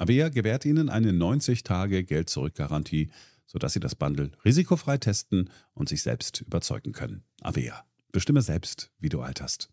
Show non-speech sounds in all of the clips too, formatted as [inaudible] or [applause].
Avea gewährt Ihnen eine 90-Tage-Geld-Zurück-Garantie, sodass Sie das Bundle risikofrei testen und sich selbst überzeugen können. Avea. Bestimme selbst, wie du alterst.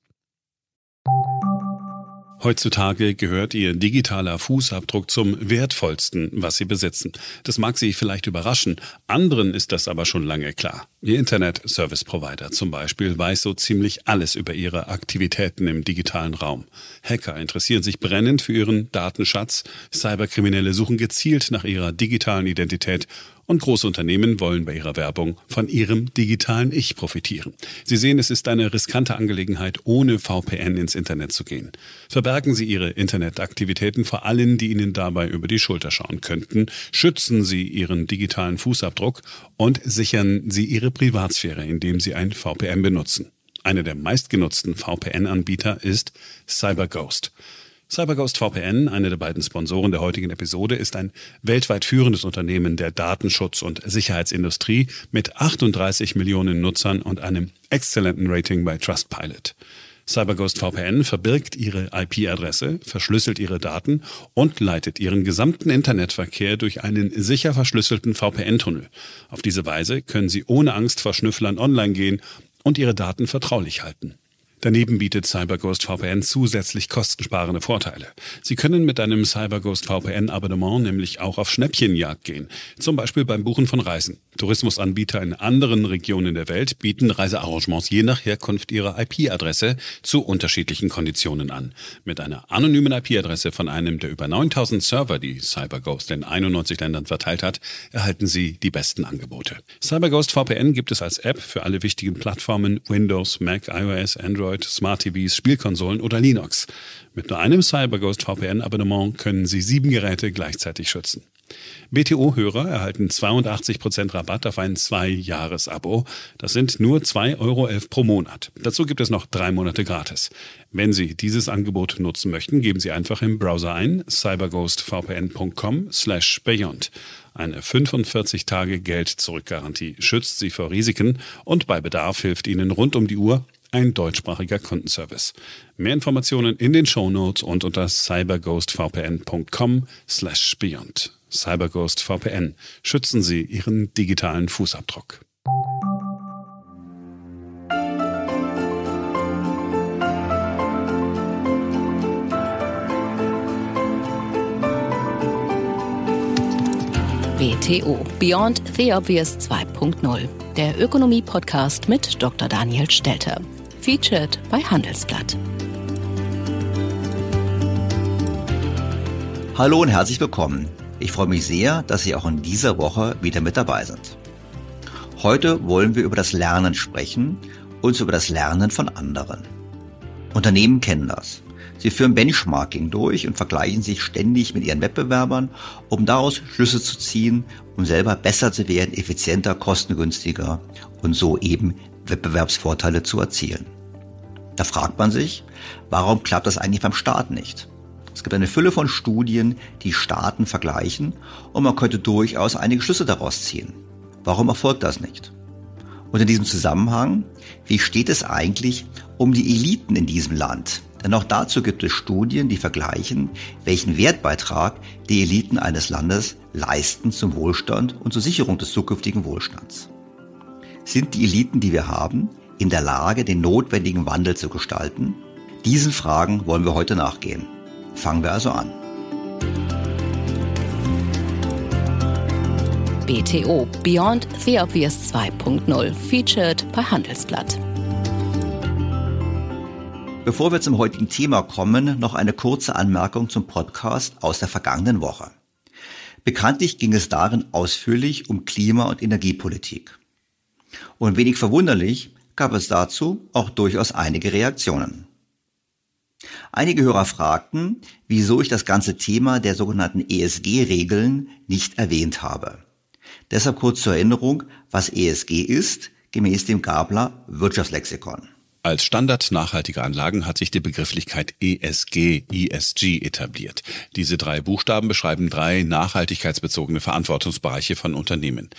Heutzutage gehört Ihr digitaler Fußabdruck zum wertvollsten, was Sie besitzen. Das mag Sie vielleicht überraschen, anderen ist das aber schon lange klar. Ihr Internet Service Provider zum Beispiel weiß so ziemlich alles über Ihre Aktivitäten im digitalen Raum. Hacker interessieren sich brennend für Ihren Datenschatz, Cyberkriminelle suchen gezielt nach Ihrer digitalen Identität und große Unternehmen wollen bei ihrer Werbung von ihrem digitalen Ich profitieren. Sie sehen, es ist eine riskante Angelegenheit, ohne VPN ins Internet zu gehen. Verbergen Sie Ihre Internetaktivitäten vor allen, die Ihnen dabei über die Schulter schauen könnten. Schützen Sie Ihren digitalen Fußabdruck und sichern Sie Ihre Privatsphäre, indem Sie ein VPN benutzen. Einer der meistgenutzten VPN-Anbieter ist CyberGhost. CyberGhost VPN, eine der beiden Sponsoren der heutigen Episode, ist ein weltweit führendes Unternehmen der Datenschutz- und Sicherheitsindustrie mit 38 Millionen Nutzern und einem exzellenten Rating bei Trustpilot. CyberGhost VPN verbirgt ihre IP-Adresse, verschlüsselt ihre Daten und leitet ihren gesamten Internetverkehr durch einen sicher verschlüsselten VPN-Tunnel. Auf diese Weise können sie ohne Angst vor Schnüfflern online gehen und ihre Daten vertraulich halten. Daneben bietet CyberGhost VPN zusätzlich kostensparende Vorteile. Sie können mit einem CyberGhost VPN Abonnement nämlich auch auf Schnäppchenjagd gehen, zum Beispiel beim Buchen von Reisen. Tourismusanbieter in anderen Regionen der Welt bieten Reisearrangements je nach Herkunft ihrer IP-Adresse zu unterschiedlichen Konditionen an. Mit einer anonymen IP-Adresse von einem der über 9000 Server, die CyberGhost in 91 Ländern verteilt hat, erhalten Sie die besten Angebote. CyberGhost VPN gibt es als App für alle wichtigen Plattformen Windows, Mac, iOS, Android Android, Smart TVs, Spielkonsolen oder Linux. Mit nur einem CyberGhost VPN-Abonnement können Sie sieben Geräte gleichzeitig schützen. BTO-Hörer erhalten 82% Rabatt auf ein Zwei-Jahres-Abo. Das sind nur 2,11 Euro pro Monat. Dazu gibt es noch drei Monate gratis. Wenn Sie dieses Angebot nutzen möchten, geben Sie einfach im Browser ein cyberghostvpn.com slash beyond. Eine 45-Tage-Geld-Zurück-Garantie schützt Sie vor Risiken und bei Bedarf hilft Ihnen rund um die Uhr ein deutschsprachiger Kundenservice. Mehr Informationen in den Shownotes und unter cyberghostvpn.com slash beyond. Cyberghost VPN. Schützen Sie Ihren digitalen Fußabdruck. BTO Beyond the Obvious 2.0, der Ökonomie-Podcast mit Dr. Daniel Stelter. Featured bei Handelsblatt. Hallo und herzlich willkommen. Ich freue mich sehr, dass Sie auch in dieser Woche wieder mit dabei sind. Heute wollen wir über das Lernen sprechen und über das Lernen von anderen. Unternehmen kennen das. Sie führen Benchmarking durch und vergleichen sich ständig mit ihren Wettbewerbern, um daraus Schlüsse zu ziehen, um selber besser zu werden, effizienter, kostengünstiger und so eben Wettbewerbsvorteile zu erzielen. Da fragt man sich, warum klappt das eigentlich beim Staat nicht? Es gibt eine Fülle von Studien, die Staaten vergleichen und man könnte durchaus einige Schlüsse daraus ziehen. Warum erfolgt das nicht? Und in diesem Zusammenhang, wie steht es eigentlich um die Eliten in diesem Land? Denn auch dazu gibt es Studien, die vergleichen, welchen Wertbeitrag die Eliten eines Landes leisten zum Wohlstand und zur Sicherung des zukünftigen Wohlstands. Sind die Eliten, die wir haben, in der Lage, den notwendigen Wandel zu gestalten? Diesen Fragen wollen wir heute nachgehen. Fangen wir also an. BTO Beyond the Obvious 2.0 featured bei Handelsblatt. Bevor wir zum heutigen Thema kommen, noch eine kurze Anmerkung zum Podcast aus der vergangenen Woche. Bekanntlich ging es darin ausführlich um Klima- und Energiepolitik. Und wenig verwunderlich gab es dazu auch durchaus einige Reaktionen. Einige Hörer fragten, wieso ich das ganze Thema der sogenannten ESG-Regeln nicht erwähnt habe. Deshalb kurz zur Erinnerung, was ESG ist, gemäß dem Gabler Wirtschaftslexikon. Als Standard nachhaltiger Anlagen hat sich die Begrifflichkeit ESG, ESG etabliert. Diese drei Buchstaben beschreiben drei nachhaltigkeitsbezogene Verantwortungsbereiche von Unternehmen.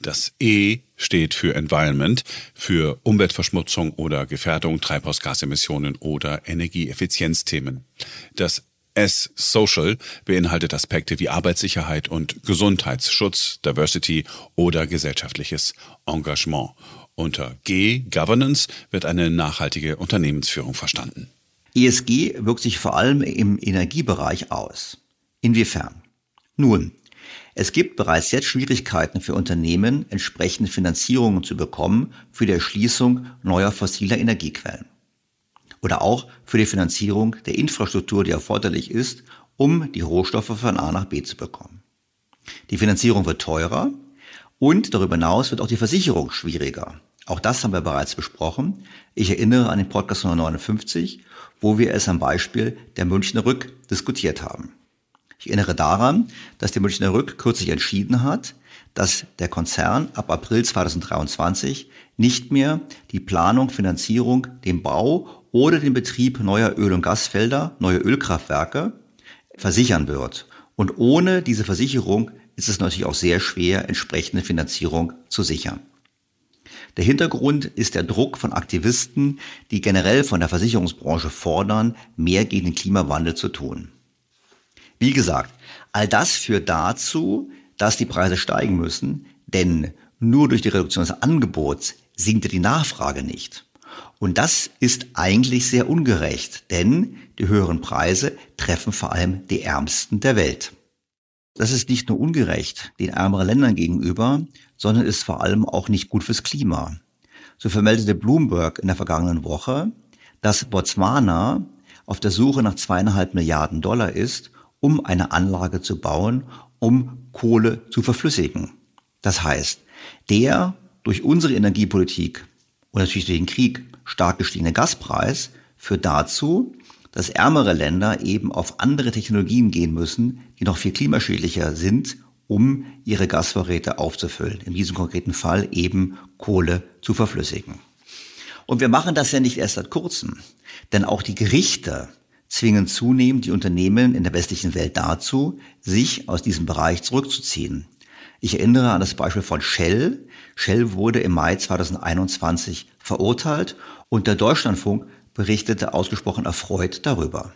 Das E steht für Environment, für Umweltverschmutzung oder Gefährdung, Treibhausgasemissionen oder Energieeffizienzthemen. Das S Social beinhaltet Aspekte wie Arbeitssicherheit und Gesundheitsschutz, Diversity oder gesellschaftliches Engagement. Unter G, Governance, wird eine nachhaltige Unternehmensführung verstanden. ESG wirkt sich vor allem im Energiebereich aus. Inwiefern? Nun, es gibt bereits jetzt Schwierigkeiten für Unternehmen, entsprechende Finanzierungen zu bekommen für die Erschließung neuer fossiler Energiequellen. Oder auch für die Finanzierung der Infrastruktur, die erforderlich ist, um die Rohstoffe von A nach B zu bekommen. Die Finanzierung wird teurer und darüber hinaus wird auch die Versicherung schwieriger. Auch das haben wir bereits besprochen. Ich erinnere an den Podcast Nummer 59, wo wir es am Beispiel der Münchner Rück diskutiert haben. Ich erinnere daran, dass die Münchner Rück kürzlich entschieden hat, dass der Konzern ab April 2023 nicht mehr die Planung, Finanzierung, den Bau oder den Betrieb neuer Öl- und Gasfelder, neue Ölkraftwerke versichern wird. Und ohne diese Versicherung ist es natürlich auch sehr schwer, entsprechende Finanzierung zu sichern. Der Hintergrund ist der Druck von Aktivisten, die generell von der Versicherungsbranche fordern, mehr gegen den Klimawandel zu tun. Wie gesagt, all das führt dazu, dass die Preise steigen müssen, denn nur durch die Reduktion des Angebots sinkt die Nachfrage nicht. Und das ist eigentlich sehr ungerecht, denn die höheren Preise treffen vor allem die Ärmsten der Welt. Das ist nicht nur ungerecht den ärmeren Ländern gegenüber, sondern ist vor allem auch nicht gut fürs Klima. So vermeldete Bloomberg in der vergangenen Woche, dass Botswana auf der Suche nach zweieinhalb Milliarden Dollar ist, um eine Anlage zu bauen, um Kohle zu verflüssigen. Das heißt, der durch unsere Energiepolitik und natürlich durch den Krieg stark gestiegene Gaspreis führt dazu, dass ärmere Länder eben auf andere Technologien gehen müssen, die noch viel klimaschädlicher sind, um ihre Gasvorräte aufzufüllen. In diesem konkreten Fall eben Kohle zu verflüssigen. Und wir machen das ja nicht erst seit kurzem, denn auch die Gerichte zwingen zunehmend die Unternehmen in der westlichen Welt dazu, sich aus diesem Bereich zurückzuziehen. Ich erinnere an das Beispiel von Shell. Shell wurde im Mai 2021 verurteilt und der Deutschlandfunk berichtete ausgesprochen erfreut darüber.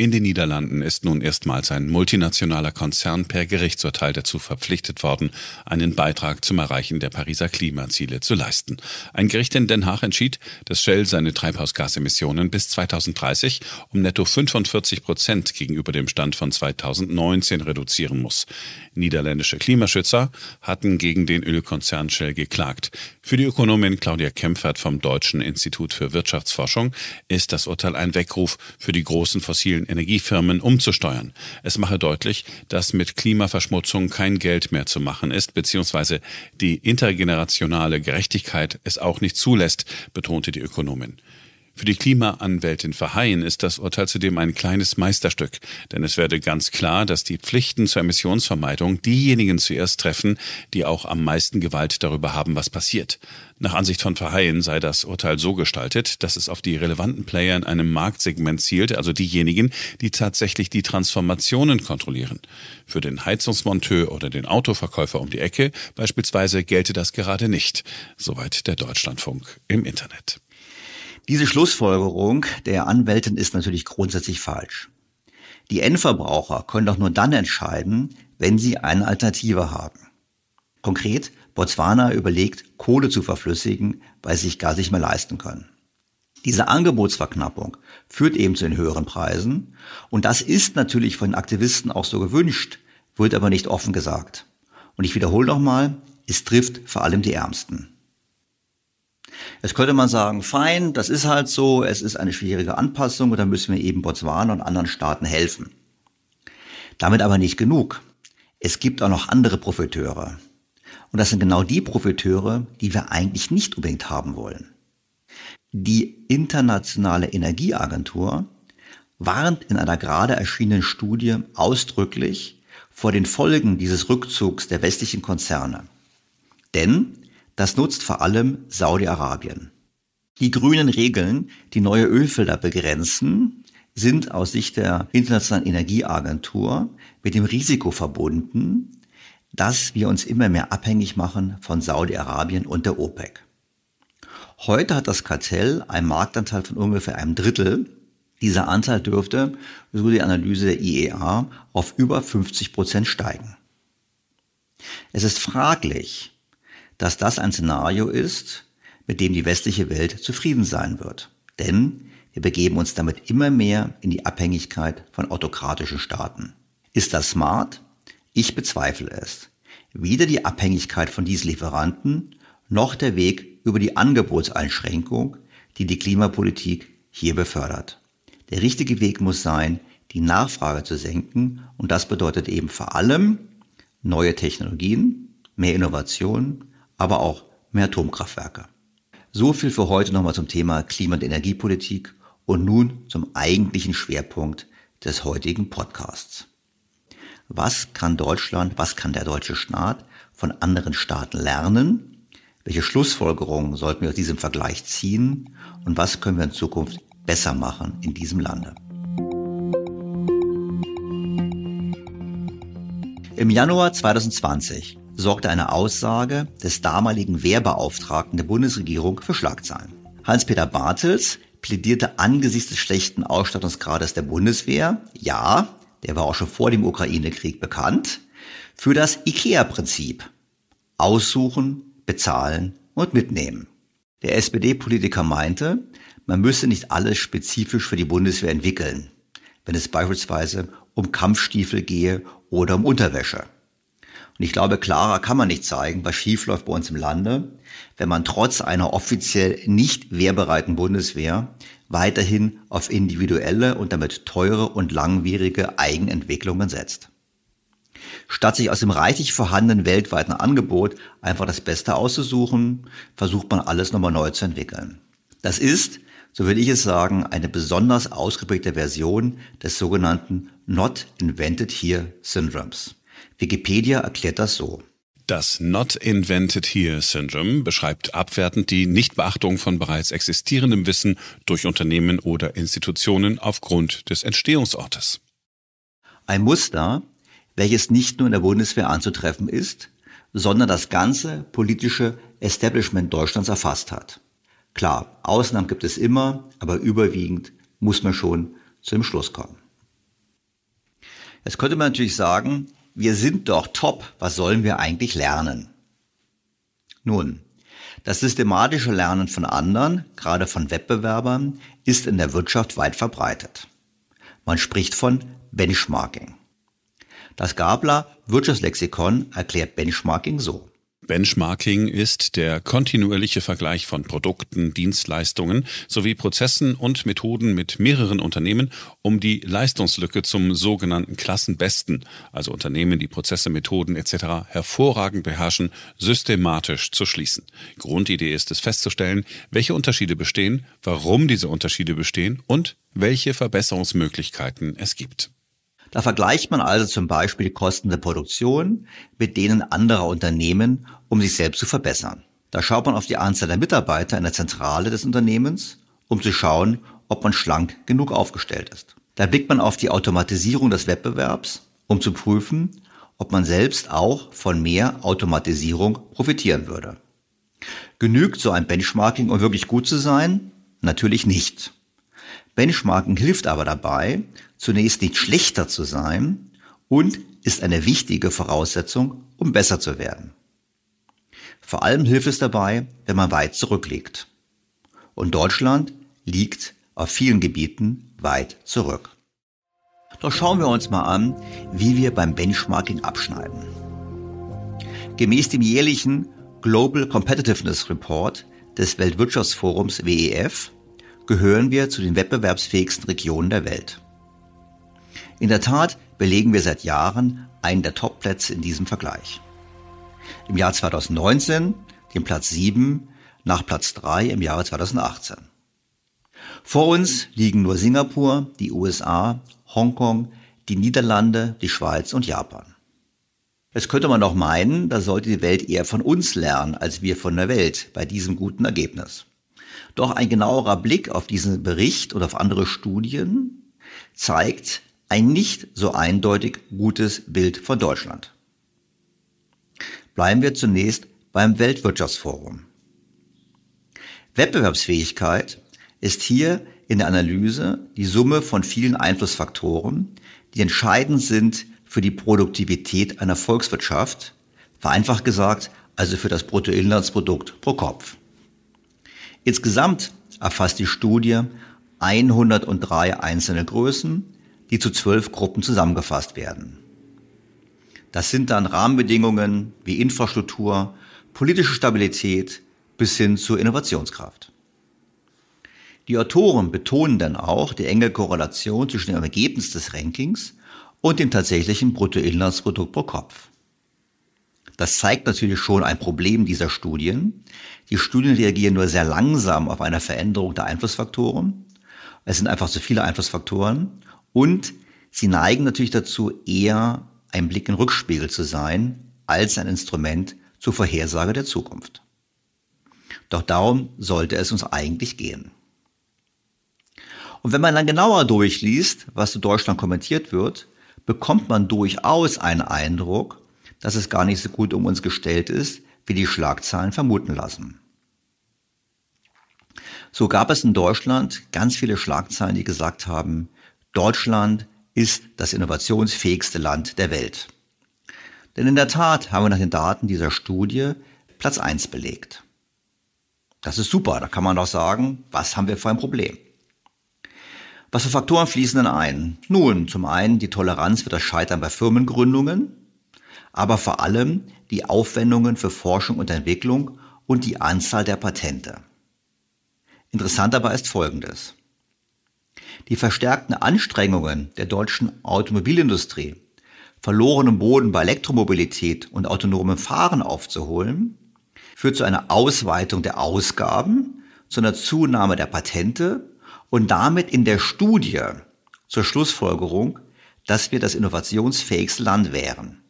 In den Niederlanden ist nun erstmals ein multinationaler Konzern per Gerichtsurteil dazu verpflichtet worden, einen Beitrag zum Erreichen der Pariser Klimaziele zu leisten. Ein Gericht in Den Haag entschied, dass Shell seine Treibhausgasemissionen bis 2030 um netto 45 Prozent gegenüber dem Stand von 2019 reduzieren muss. Niederländische Klimaschützer hatten gegen den Ölkonzern Shell geklagt. Für die Ökonomin Claudia Kempfert vom Deutschen Institut für Wirtschaftsforschung ist das Urteil ein Weckruf für die großen fossilen Energiefirmen umzusteuern. Es mache deutlich, dass mit Klimaverschmutzung kein Geld mehr zu machen ist, beziehungsweise die intergenerationale Gerechtigkeit es auch nicht zulässt, betonte die Ökonomin. Für die Klimaanwältin Verheyen ist das Urteil zudem ein kleines Meisterstück, denn es werde ganz klar, dass die Pflichten zur Emissionsvermeidung diejenigen zuerst treffen, die auch am meisten Gewalt darüber haben, was passiert. Nach Ansicht von Verheyen sei das Urteil so gestaltet, dass es auf die relevanten Player in einem Marktsegment zielt, also diejenigen, die tatsächlich die Transformationen kontrollieren. Für den Heizungsmonteur oder den Autoverkäufer um die Ecke beispielsweise gelte das gerade nicht. Soweit der Deutschlandfunk im Internet. Diese Schlussfolgerung der Anwältin ist natürlich grundsätzlich falsch. Die Endverbraucher können doch nur dann entscheiden, wenn sie eine Alternative haben. Konkret, Botswana überlegt, Kohle zu verflüssigen, weil sie sich gar nicht mehr leisten können. Diese Angebotsverknappung führt eben zu den höheren Preisen und das ist natürlich von Aktivisten auch so gewünscht, wird aber nicht offen gesagt. Und ich wiederhole nochmal, es trifft vor allem die Ärmsten. Jetzt könnte man sagen, fein, das ist halt so, es ist eine schwierige Anpassung und da müssen wir eben Botswana und anderen Staaten helfen. Damit aber nicht genug. Es gibt auch noch andere Profiteure. Und das sind genau die Profiteure, die wir eigentlich nicht unbedingt haben wollen. Die Internationale Energieagentur warnt in einer gerade erschienenen Studie ausdrücklich vor den Folgen dieses Rückzugs der westlichen Konzerne. Denn das nutzt vor allem Saudi-Arabien. Die grünen Regeln, die neue Ölfelder begrenzen, sind aus Sicht der Internationalen Energieagentur mit dem Risiko verbunden, dass wir uns immer mehr abhängig machen von Saudi-Arabien und der OPEC. Heute hat das Kartell einen Marktanteil von ungefähr einem Drittel. Dieser Anteil dürfte, so die Analyse der IEA, auf über 50 Prozent steigen. Es ist fraglich, dass das ein Szenario ist, mit dem die westliche Welt zufrieden sein wird. Denn wir begeben uns damit immer mehr in die Abhängigkeit von autokratischen Staaten. Ist das smart? Ich bezweifle es. Weder die Abhängigkeit von Diesellieferanten noch der Weg über die Angebotseinschränkung, die die Klimapolitik hier befördert. Der richtige Weg muss sein, die Nachfrage zu senken und das bedeutet eben vor allem neue Technologien, mehr Innovation aber auch mehr Atomkraftwerke. So viel für heute nochmal zum Thema Klima- und Energiepolitik und nun zum eigentlichen Schwerpunkt des heutigen Podcasts. Was kann Deutschland, was kann der deutsche Staat von anderen Staaten lernen? Welche Schlussfolgerungen sollten wir aus diesem Vergleich ziehen? Und was können wir in Zukunft besser machen in diesem Lande? Im Januar 2020 sorgte eine Aussage des damaligen Wehrbeauftragten der Bundesregierung für Schlagzeilen. Hans-Peter Bartels plädierte angesichts des schlechten Ausstattungsgrades der Bundeswehr, ja, der war auch schon vor dem Ukraine-Krieg bekannt, für das IKEA-Prinzip. Aussuchen, bezahlen und mitnehmen. Der SPD-Politiker meinte, man müsse nicht alles spezifisch für die Bundeswehr entwickeln, wenn es beispielsweise um Kampfstiefel gehe oder um Unterwäsche. Und ich glaube, klarer kann man nicht zeigen, was schiefläuft bei uns im Lande, wenn man trotz einer offiziell nicht wehrbereiten Bundeswehr weiterhin auf individuelle und damit teure und langwierige Eigenentwicklungen setzt. Statt sich aus dem reichlich vorhandenen weltweiten Angebot einfach das Beste auszusuchen, versucht man alles nochmal neu zu entwickeln. Das ist, so will ich es sagen, eine besonders ausgeprägte Version des sogenannten Not Invented Here Syndromes. Wikipedia erklärt das so. Das Not Invented Here Syndrome beschreibt abwertend die Nichtbeachtung von bereits existierendem Wissen durch Unternehmen oder Institutionen aufgrund des Entstehungsortes. Ein Muster, welches nicht nur in der Bundeswehr anzutreffen ist, sondern das ganze politische Establishment Deutschlands erfasst hat. Klar, Ausnahmen gibt es immer, aber überwiegend muss man schon zu dem Schluss kommen. Jetzt könnte man natürlich sagen, wir sind doch top, was sollen wir eigentlich lernen? Nun, das systematische Lernen von anderen, gerade von Wettbewerbern, ist in der Wirtschaft weit verbreitet. Man spricht von Benchmarking. Das Gabler Wirtschaftslexikon erklärt Benchmarking so. Benchmarking ist der kontinuierliche Vergleich von Produkten, Dienstleistungen sowie Prozessen und Methoden mit mehreren Unternehmen, um die Leistungslücke zum sogenannten Klassenbesten, also Unternehmen, die Prozesse, Methoden etc. hervorragend beherrschen, systematisch zu schließen. Grundidee ist es festzustellen, welche Unterschiede bestehen, warum diese Unterschiede bestehen und welche Verbesserungsmöglichkeiten es gibt. Da vergleicht man also zum Beispiel die Kosten der Produktion mit denen anderer Unternehmen, um sich selbst zu verbessern. Da schaut man auf die Anzahl der Mitarbeiter in der Zentrale des Unternehmens, um zu schauen, ob man schlank genug aufgestellt ist. Da blickt man auf die Automatisierung des Wettbewerbs, um zu prüfen, ob man selbst auch von mehr Automatisierung profitieren würde. Genügt so ein Benchmarking, um wirklich gut zu sein? Natürlich nicht. Benchmarking hilft aber dabei, zunächst nicht schlechter zu sein und ist eine wichtige Voraussetzung, um besser zu werden. Vor allem hilft es dabei, wenn man weit zurückliegt. Und Deutschland liegt auf vielen Gebieten weit zurück. Doch schauen wir uns mal an, wie wir beim Benchmarking abschneiden. Gemäß dem jährlichen Global Competitiveness Report des Weltwirtschaftsforums WEF gehören wir zu den wettbewerbsfähigsten Regionen der Welt. In der Tat belegen wir seit Jahren einen der Top-Plätze in diesem Vergleich. Im Jahr 2019 den Platz 7 nach Platz 3 im Jahre 2018. Vor uns liegen nur Singapur, die USA, Hongkong, die Niederlande, die Schweiz und Japan. Jetzt könnte man doch meinen, da sollte die Welt eher von uns lernen, als wir von der Welt bei diesem guten Ergebnis. Doch ein genauerer Blick auf diesen Bericht und auf andere Studien zeigt, ein nicht so eindeutig gutes Bild von Deutschland. Bleiben wir zunächst beim Weltwirtschaftsforum. Wettbewerbsfähigkeit ist hier in der Analyse die Summe von vielen Einflussfaktoren, die entscheidend sind für die Produktivität einer Volkswirtschaft, vereinfacht gesagt also für das Bruttoinlandsprodukt pro Kopf. Insgesamt erfasst die Studie 103 einzelne Größen, die zu zwölf Gruppen zusammengefasst werden. Das sind dann Rahmenbedingungen wie Infrastruktur, politische Stabilität bis hin zur Innovationskraft. Die Autoren betonen dann auch die enge Korrelation zwischen dem Ergebnis des Rankings und dem tatsächlichen Bruttoinlandsprodukt pro Kopf. Das zeigt natürlich schon ein Problem dieser Studien. Die Studien reagieren nur sehr langsam auf eine Veränderung der Einflussfaktoren. Es sind einfach zu viele Einflussfaktoren und sie neigen natürlich dazu, eher ein Blick in Rückspiegel zu sein, als ein Instrument zur Vorhersage der Zukunft. Doch darum sollte es uns eigentlich gehen. Und wenn man dann genauer durchliest, was zu Deutschland kommentiert wird, bekommt man durchaus einen Eindruck, dass es gar nicht so gut um uns gestellt ist, wie die Schlagzahlen vermuten lassen. So gab es in Deutschland ganz viele Schlagzeilen, die gesagt haben, Deutschland ist das innovationsfähigste Land der Welt. Denn in der Tat haben wir nach den Daten dieser Studie Platz eins belegt. Das ist super, da kann man doch sagen, was haben wir für ein Problem? Was für Faktoren fließen denn ein? Nun, zum einen die Toleranz für das Scheitern bei Firmengründungen, aber vor allem die Aufwendungen für Forschung und Entwicklung und die Anzahl der Patente. Interessant dabei ist Folgendes. Die verstärkten Anstrengungen der deutschen Automobilindustrie, verlorenen Boden bei Elektromobilität und autonomem Fahren aufzuholen, führt zu einer Ausweitung der Ausgaben, zu einer Zunahme der Patente und damit in der Studie zur Schlussfolgerung, dass wir das innovationsfähigste Land wären.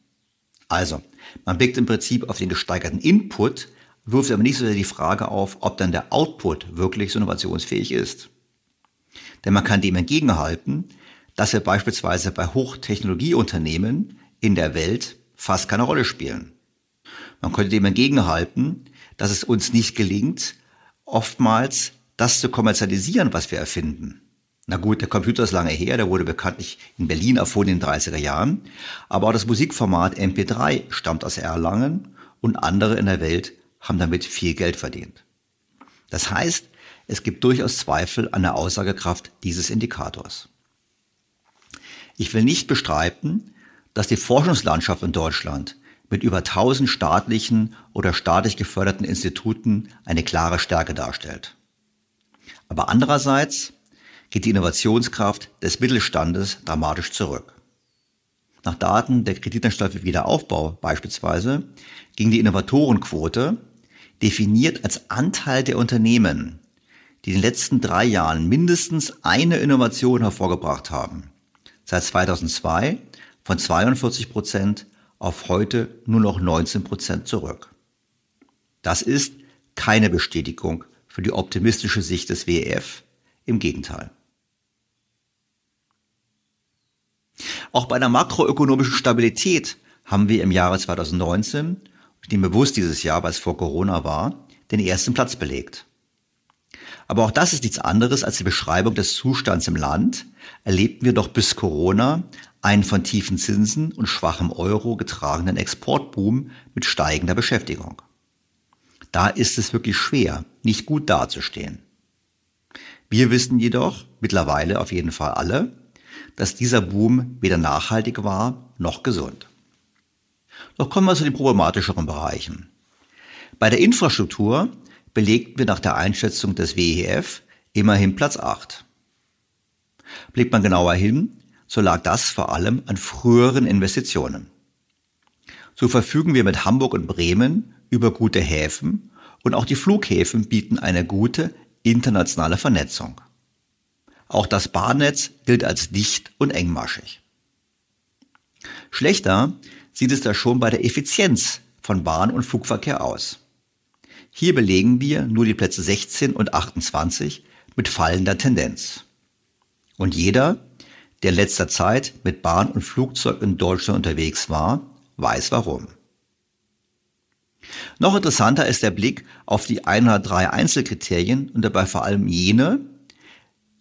Also, man blickt im Prinzip auf den gesteigerten Input, wirft aber nicht so sehr die Frage auf, ob dann der Output wirklich so innovationsfähig ist. Denn man kann dem entgegenhalten, dass wir beispielsweise bei Hochtechnologieunternehmen in der Welt fast keine Rolle spielen. Man könnte dem entgegenhalten, dass es uns nicht gelingt, oftmals das zu kommerzialisieren, was wir erfinden. Na gut, der Computer ist lange her, der wurde bekanntlich in Berlin erfunden in den 30er Jahren. Aber auch das Musikformat MP3 stammt aus Erlangen und andere in der Welt haben damit viel Geld verdient. Das heißt, es gibt durchaus Zweifel an der Aussagekraft dieses Indikators. Ich will nicht bestreiten, dass die Forschungslandschaft in Deutschland mit über 1000 staatlichen oder staatlich geförderten Instituten eine klare Stärke darstellt. Aber andererseits geht die Innovationskraft des Mittelstandes dramatisch zurück. Nach Daten der Kreditanstalt für Wiederaufbau beispielsweise ging die Innovatorenquote, definiert als Anteil der Unternehmen, die in den letzten drei Jahren mindestens eine Innovation hervorgebracht haben, seit 2002 von 42 Prozent auf heute nur noch 19 Prozent zurück. Das ist keine Bestätigung für die optimistische Sicht des WEF, im Gegenteil. Auch bei der makroökonomischen Stabilität haben wir im Jahre 2019, ich nehme bewusst dieses Jahr, weil es vor Corona war, den ersten Platz belegt. Aber auch das ist nichts anderes als die Beschreibung des Zustands im Land. Erlebten wir doch bis Corona einen von tiefen Zinsen und schwachem Euro getragenen Exportboom mit steigender Beschäftigung. Da ist es wirklich schwer, nicht gut dazustehen. Wir wissen jedoch, mittlerweile auf jeden Fall alle, dass dieser Boom weder nachhaltig war noch gesund. Doch kommen wir zu den problematischeren Bereichen. Bei der Infrastruktur belegten wir nach der Einschätzung des WEF immerhin Platz 8. Blickt man genauer hin, so lag das vor allem an früheren Investitionen. So verfügen wir mit Hamburg und Bremen über gute Häfen und auch die Flughäfen bieten eine gute internationale Vernetzung. Auch das Bahnnetz gilt als dicht und engmaschig. Schlechter sieht es da schon bei der Effizienz von Bahn- und Flugverkehr aus. Hier belegen wir nur die Plätze 16 und 28 mit fallender Tendenz. Und jeder, der in letzter Zeit mit Bahn und Flugzeug in Deutschland unterwegs war, weiß warum. Noch interessanter ist der Blick auf die 103 Einzelkriterien und dabei vor allem jene,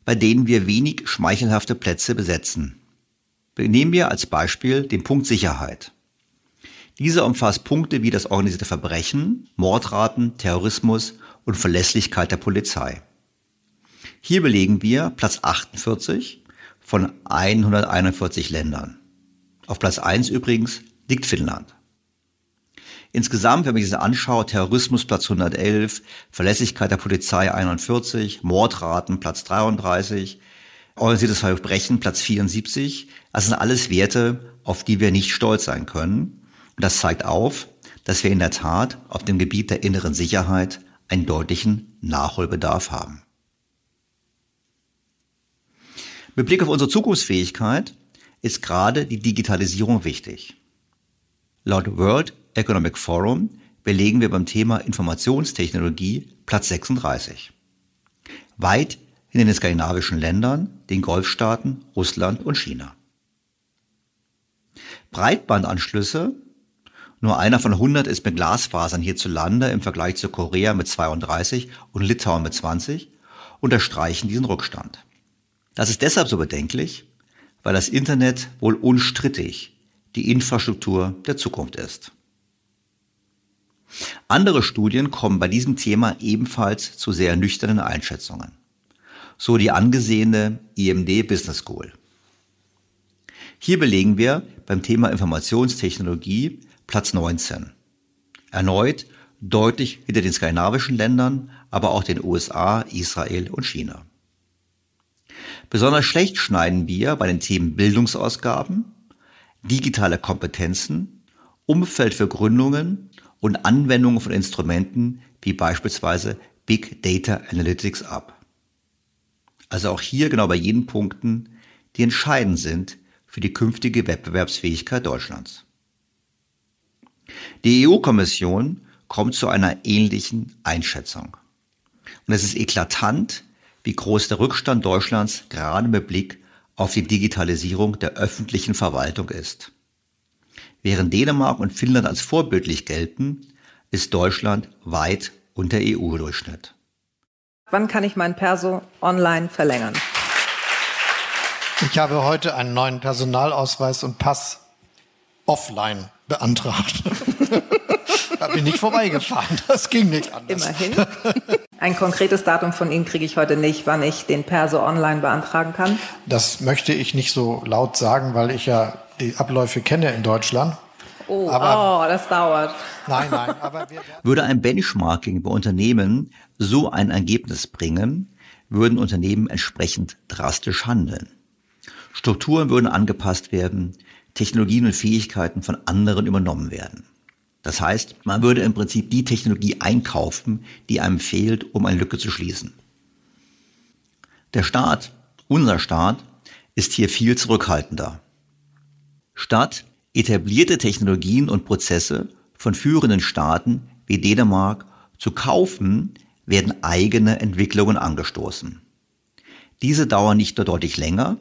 bei denen wir wenig schmeichelhafte Plätze besetzen. Nehmen wir als Beispiel den Punkt Sicherheit. Dieser umfasst Punkte wie das organisierte Verbrechen, Mordraten, Terrorismus und Verlässlichkeit der Polizei. Hier belegen wir Platz 48 von 141 Ländern. Auf Platz 1 übrigens liegt Finnland. Insgesamt, wenn man das anschaut, Terrorismus Platz 111, Verlässlichkeit der Polizei 41, Mordraten Platz 33, organisiertes Verbrechen Platz 74. Das sind alles Werte, auf die wir nicht stolz sein können. Und das zeigt auf, dass wir in der Tat auf dem Gebiet der inneren Sicherheit einen deutlichen Nachholbedarf haben. Mit Blick auf unsere Zukunftsfähigkeit ist gerade die Digitalisierung wichtig. Laut World Economic Forum belegen wir beim Thema Informationstechnologie Platz 36. Weit hinter den skandinavischen Ländern, den Golfstaaten, Russland und China. Breitbandanschlüsse, nur einer von 100 ist mit Glasfasern hierzulande im Vergleich zu Korea mit 32 und Litauen mit 20, unterstreichen diesen Rückstand. Das ist deshalb so bedenklich, weil das Internet wohl unstrittig die Infrastruktur der Zukunft ist. Andere Studien kommen bei diesem Thema ebenfalls zu sehr nüchternen Einschätzungen. So die angesehene IMD Business School. Hier belegen wir beim Thema Informationstechnologie Platz 19. Erneut deutlich hinter den skandinavischen Ländern, aber auch den USA, Israel und China. Besonders schlecht schneiden wir bei den Themen Bildungsausgaben, digitale Kompetenzen, Umfeld für Gründungen und Anwendungen von Instrumenten wie beispielsweise Big Data Analytics ab. Also auch hier genau bei jenen Punkten, die entscheidend sind für die künftige Wettbewerbsfähigkeit Deutschlands. Die EU-Kommission kommt zu einer ähnlichen Einschätzung. Und es ist eklatant, wie groß der Rückstand Deutschlands gerade mit Blick auf die Digitalisierung der öffentlichen Verwaltung ist. Während Dänemark und Finnland als vorbildlich gelten, ist Deutschland weit unter EU-Durchschnitt. Wann kann ich mein Perso online verlängern? Ich habe heute einen neuen Personalausweis und Pass offline beantragt. [laughs] da bin ich vorbeigefahren. Das ging nicht anders. Immerhin. Ein konkretes Datum von Ihnen kriege ich heute nicht, wann ich den Perso online beantragen kann. Das möchte ich nicht so laut sagen, weil ich ja die Abläufe kenne in Deutschland. Oh, aber, oh das dauert. Nein, nein. Aber [laughs] Würde ein Benchmarking bei Unternehmen so ein Ergebnis bringen, würden Unternehmen entsprechend drastisch handeln. Strukturen würden angepasst werden, Technologien und Fähigkeiten von anderen übernommen werden. Das heißt, man würde im Prinzip die Technologie einkaufen, die einem fehlt, um eine Lücke zu schließen. Der Staat, unser Staat, ist hier viel zurückhaltender. Statt etablierte Technologien und Prozesse von führenden Staaten wie Dänemark zu kaufen, werden eigene Entwicklungen angestoßen. Diese dauern nicht nur deutlich länger,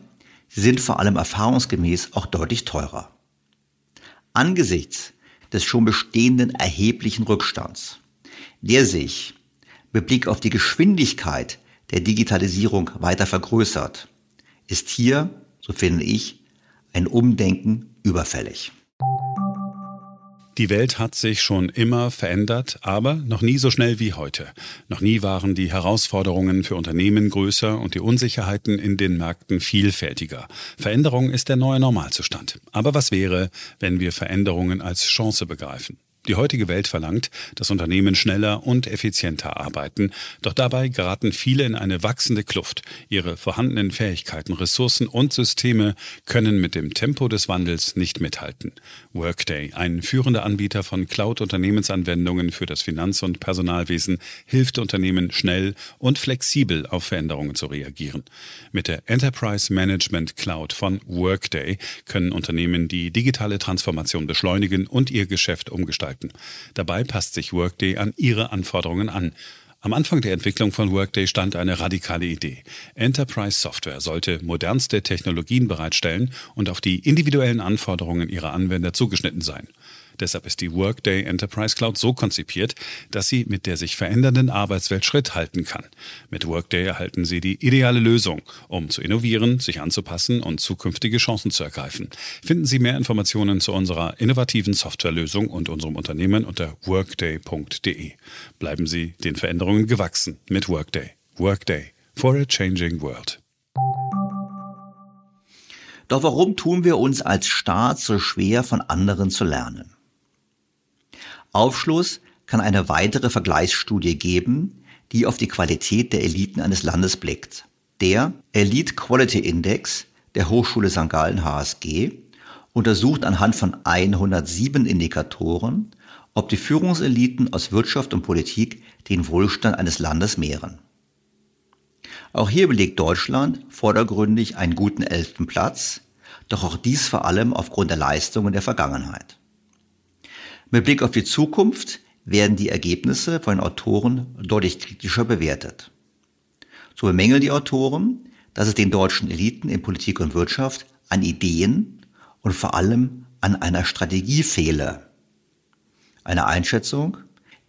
sie sind vor allem erfahrungsgemäß auch deutlich teurer. Angesichts des schon bestehenden erheblichen Rückstands, der sich mit Blick auf die Geschwindigkeit der Digitalisierung weiter vergrößert, ist hier, so finde ich, ein Umdenken überfällig. Die Welt hat sich schon immer verändert, aber noch nie so schnell wie heute. Noch nie waren die Herausforderungen für Unternehmen größer und die Unsicherheiten in den Märkten vielfältiger. Veränderung ist der neue Normalzustand. Aber was wäre, wenn wir Veränderungen als Chance begreifen? Die heutige Welt verlangt, dass Unternehmen schneller und effizienter arbeiten, doch dabei geraten viele in eine wachsende Kluft. Ihre vorhandenen Fähigkeiten, Ressourcen und Systeme können mit dem Tempo des Wandels nicht mithalten. Workday, ein führender Anbieter von Cloud-Unternehmensanwendungen für das Finanz- und Personalwesen, hilft Unternehmen schnell und flexibel auf Veränderungen zu reagieren. Mit der Enterprise Management Cloud von Workday können Unternehmen die digitale Transformation beschleunigen und ihr Geschäft umgestalten gestalten. Dabei passt sich Workday an ihre Anforderungen an. Am Anfang der Entwicklung von Workday stand eine radikale Idee. Enterprise Software sollte modernste Technologien bereitstellen und auf die individuellen Anforderungen ihrer Anwender zugeschnitten sein. Deshalb ist die Workday Enterprise Cloud so konzipiert, dass sie mit der sich verändernden Arbeitswelt Schritt halten kann. Mit Workday erhalten Sie die ideale Lösung, um zu innovieren, sich anzupassen und zukünftige Chancen zu ergreifen. Finden Sie mehr Informationen zu unserer innovativen Softwarelösung und unserem Unternehmen unter workday.de. Bleiben Sie den Veränderungen gewachsen mit Workday. Workday for a changing world. Doch warum tun wir uns als Staat so schwer, von anderen zu lernen? Aufschluss kann eine weitere Vergleichsstudie geben, die auf die Qualität der Eliten eines Landes blickt. Der Elite Quality Index der Hochschule St. Gallen HSG untersucht anhand von 107 Indikatoren, ob die Führungseliten aus Wirtschaft und Politik den Wohlstand eines Landes mehren. Auch hier belegt Deutschland vordergründig einen guten elften Platz, doch auch dies vor allem aufgrund der Leistungen der Vergangenheit. Mit Blick auf die Zukunft werden die Ergebnisse von den Autoren deutlich kritischer bewertet. So bemängeln die Autoren, dass es den deutschen Eliten in Politik und Wirtschaft an Ideen und vor allem an einer Strategie fehle. Eine Einschätzung,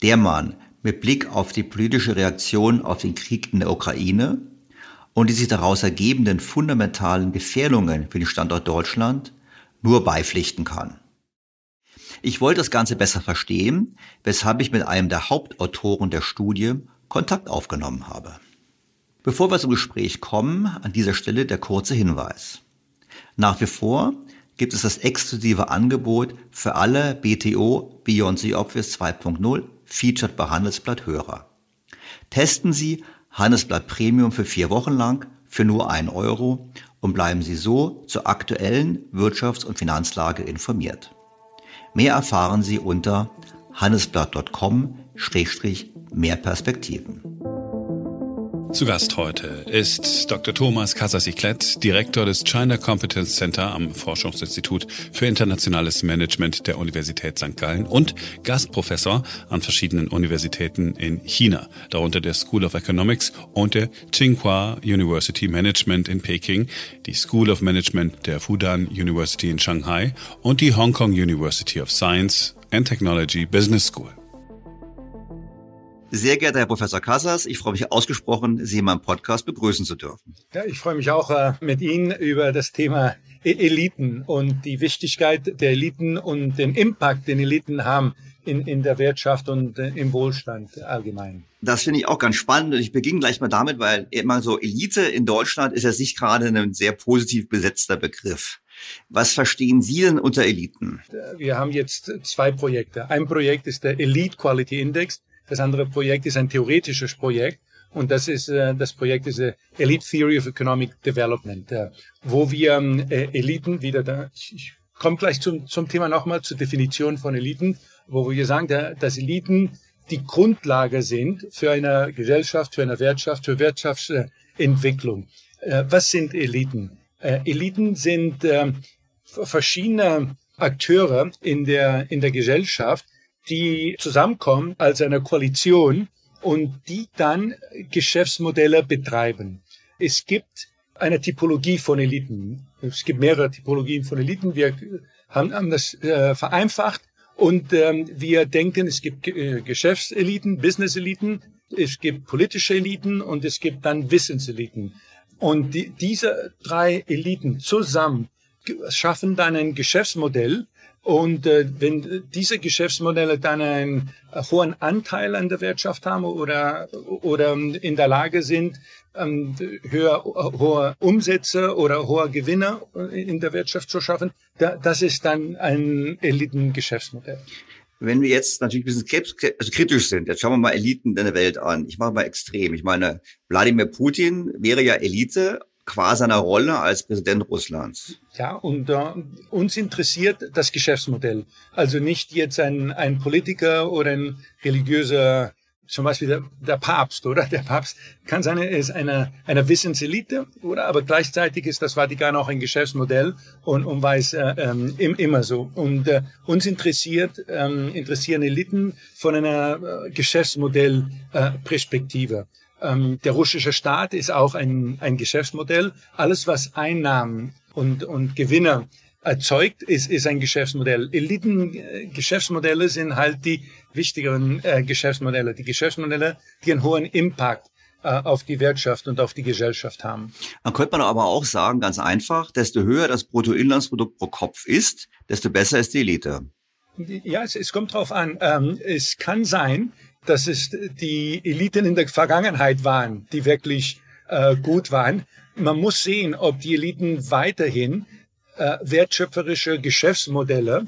der man mit Blick auf die politische Reaktion auf den Krieg in der Ukraine und die sich daraus ergebenden fundamentalen Gefährdungen für den Standort Deutschland nur beipflichten kann. Ich wollte das Ganze besser verstehen, weshalb ich mit einem der Hauptautoren der Studie Kontakt aufgenommen habe. Bevor wir zum Gespräch kommen, an dieser Stelle der kurze Hinweis. Nach wie vor gibt es das exklusive Angebot für alle BTO Beyond the Obvious 2.0 Featured bei Handelsblatt Hörer. Testen Sie Handelsblatt Premium für vier Wochen lang für nur ein Euro und bleiben Sie so zur aktuellen Wirtschafts- und Finanzlage informiert. Mehr erfahren Sie unter handelsblatt.com-mehr Perspektiven. Zu Gast heute ist Dr. Thomas Casasiklet, Direktor des China Competence Center am Forschungsinstitut für internationales Management der Universität St. Gallen und Gastprofessor an verschiedenen Universitäten in China, darunter der School of Economics und der Tsinghua University Management in Peking, die School of Management der Fudan University in Shanghai und die Hong Kong University of Science and Technology Business School. Sehr geehrter Herr Professor Casas, ich freue mich ausgesprochen, Sie in meinem Podcast begrüßen zu dürfen. Ja, ich freue mich auch äh, mit Ihnen über das Thema e-, Eliten und die Wichtigkeit der Eliten und den Impact, den Eliten haben in, in der Wirtschaft und äh, im Wohlstand allgemein. Das finde ich auch ganz spannend und ich beginne gleich mal damit, weil immer so Elite in Deutschland ist ja nicht gerade ein sehr positiv besetzter Begriff. Was verstehen Sie denn unter Eliten? Wir haben jetzt zwei Projekte. Ein Projekt ist der Elite Quality Index. Das andere Projekt ist ein theoretisches Projekt. Und das ist äh, das Projekt ist äh, Elite Theory of Economic Development, äh, wo wir äh, Eliten wieder da. Ich, ich komme gleich zum, zum Thema nochmal zur Definition von Eliten, wo wir sagen, der, dass Eliten die Grundlage sind für eine Gesellschaft, für eine Wirtschaft, für Wirtschaftsentwicklung. Äh, was sind Eliten? Äh, Eliten sind äh, verschiedene Akteure in der, in der Gesellschaft, die zusammenkommen als eine Koalition und die dann Geschäftsmodelle betreiben. Es gibt eine Typologie von Eliten. Es gibt mehrere Typologien von Eliten. Wir haben, haben das äh, vereinfacht und ähm, wir denken, es gibt äh, Geschäftseliten, Businesseliten, es gibt politische Eliten und es gibt dann Wissenseliten. Und die, diese drei Eliten zusammen schaffen dann ein Geschäftsmodell. Und äh, wenn diese Geschäftsmodelle dann einen hohen Anteil an der Wirtschaft haben oder, oder in der Lage sind, ähm, höher, hohe Umsätze oder hohe Gewinne in der Wirtschaft zu schaffen, da, das ist dann ein Elitengeschäftsmodell. Wenn wir jetzt natürlich ein bisschen also kritisch sind, jetzt schauen wir mal Eliten in der Welt an. Ich mache mal extrem. Ich meine, Wladimir Putin wäre ja Elite qua seiner Rolle als Präsident Russlands. Ja, und äh, uns interessiert das Geschäftsmodell. Also nicht jetzt ein, ein Politiker oder ein religiöser zum Beispiel der, der Papst, oder? Der Papst kann sein, er ist eine, eine Wissenselite, oder? Aber gleichzeitig ist das Vatikan auch ein Geschäftsmodell und, und weiß äh, ähm, immer so. Und äh, uns interessiert, ähm, interessieren Eliten von einer äh, Geschäftsmodellperspektive. Äh, ähm, der russische Staat ist auch ein, ein Geschäftsmodell. Alles, was Einnahmen und, und Gewinne erzeugt, ist, ist ein Geschäftsmodell. Eliten-Geschäftsmodelle äh, sind halt die wichtigeren äh, Geschäftsmodelle, die Geschäftsmodelle, die einen hohen Impact äh, auf die Wirtschaft und auf die Gesellschaft haben. Dann könnte man aber auch sagen, ganz einfach, desto höher das Bruttoinlandsprodukt pro Kopf ist, desto besser ist die Elite. Ja, es, es kommt drauf an. Ähm, es kann sein, dass es die Eliten in der Vergangenheit waren, die wirklich äh, gut waren. Man muss sehen, ob die Eliten weiterhin äh, wertschöpferische Geschäftsmodelle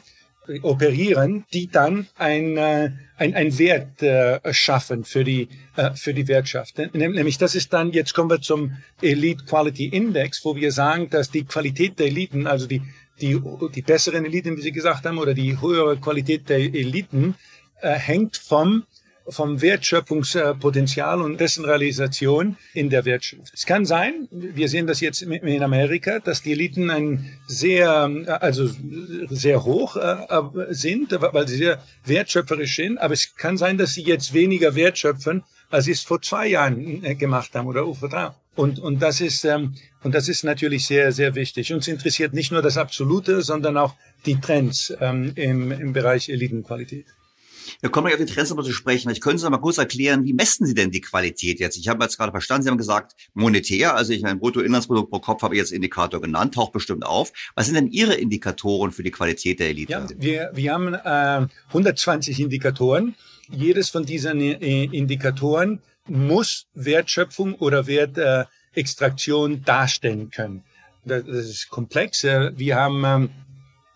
äh, operieren, die dann ein, äh, ein, ein Wert äh, schaffen für die, äh, für die Wirtschaft. Nämlich das ist dann, jetzt kommen wir zum Elite Quality Index, wo wir sagen, dass die Qualität der Eliten, also die, die, die besseren Eliten, wie Sie gesagt haben, oder die höhere Qualität der Eliten, äh, hängt vom vom Wertschöpfungspotenzial und dessen Realisation in der Wirtschaft. Es kann sein, wir sehen das jetzt in Amerika, dass die Eliten ein sehr, also sehr hoch äh, sind, weil sie sehr wertschöpferisch sind, aber es kann sein, dass sie jetzt weniger wertschöpfen, als sie es vor zwei Jahren äh, gemacht haben oder vor drei. Und, und das ist, ähm, und das ist natürlich sehr, sehr wichtig. Uns interessiert nicht nur das Absolute, sondern auch die Trends ähm, im, im Bereich Elitenqualität. Wir kommen gleich auf die Trends zu sprechen. Ich können Sie noch mal kurz erklären, wie messen Sie denn die Qualität jetzt? Ich habe jetzt gerade verstanden, Sie haben gesagt, monetär, also ich mein Bruttoinlandsprodukt pro Kopf habe ich jetzt Indikator genannt, taucht bestimmt auf. Was sind denn Ihre Indikatoren für die Qualität der Elite? Ja, wir, wir haben äh, 120 Indikatoren. Jedes von diesen äh, Indikatoren muss Wertschöpfung oder Wertextraktion darstellen können. Das, das ist komplex. Wir haben ähm,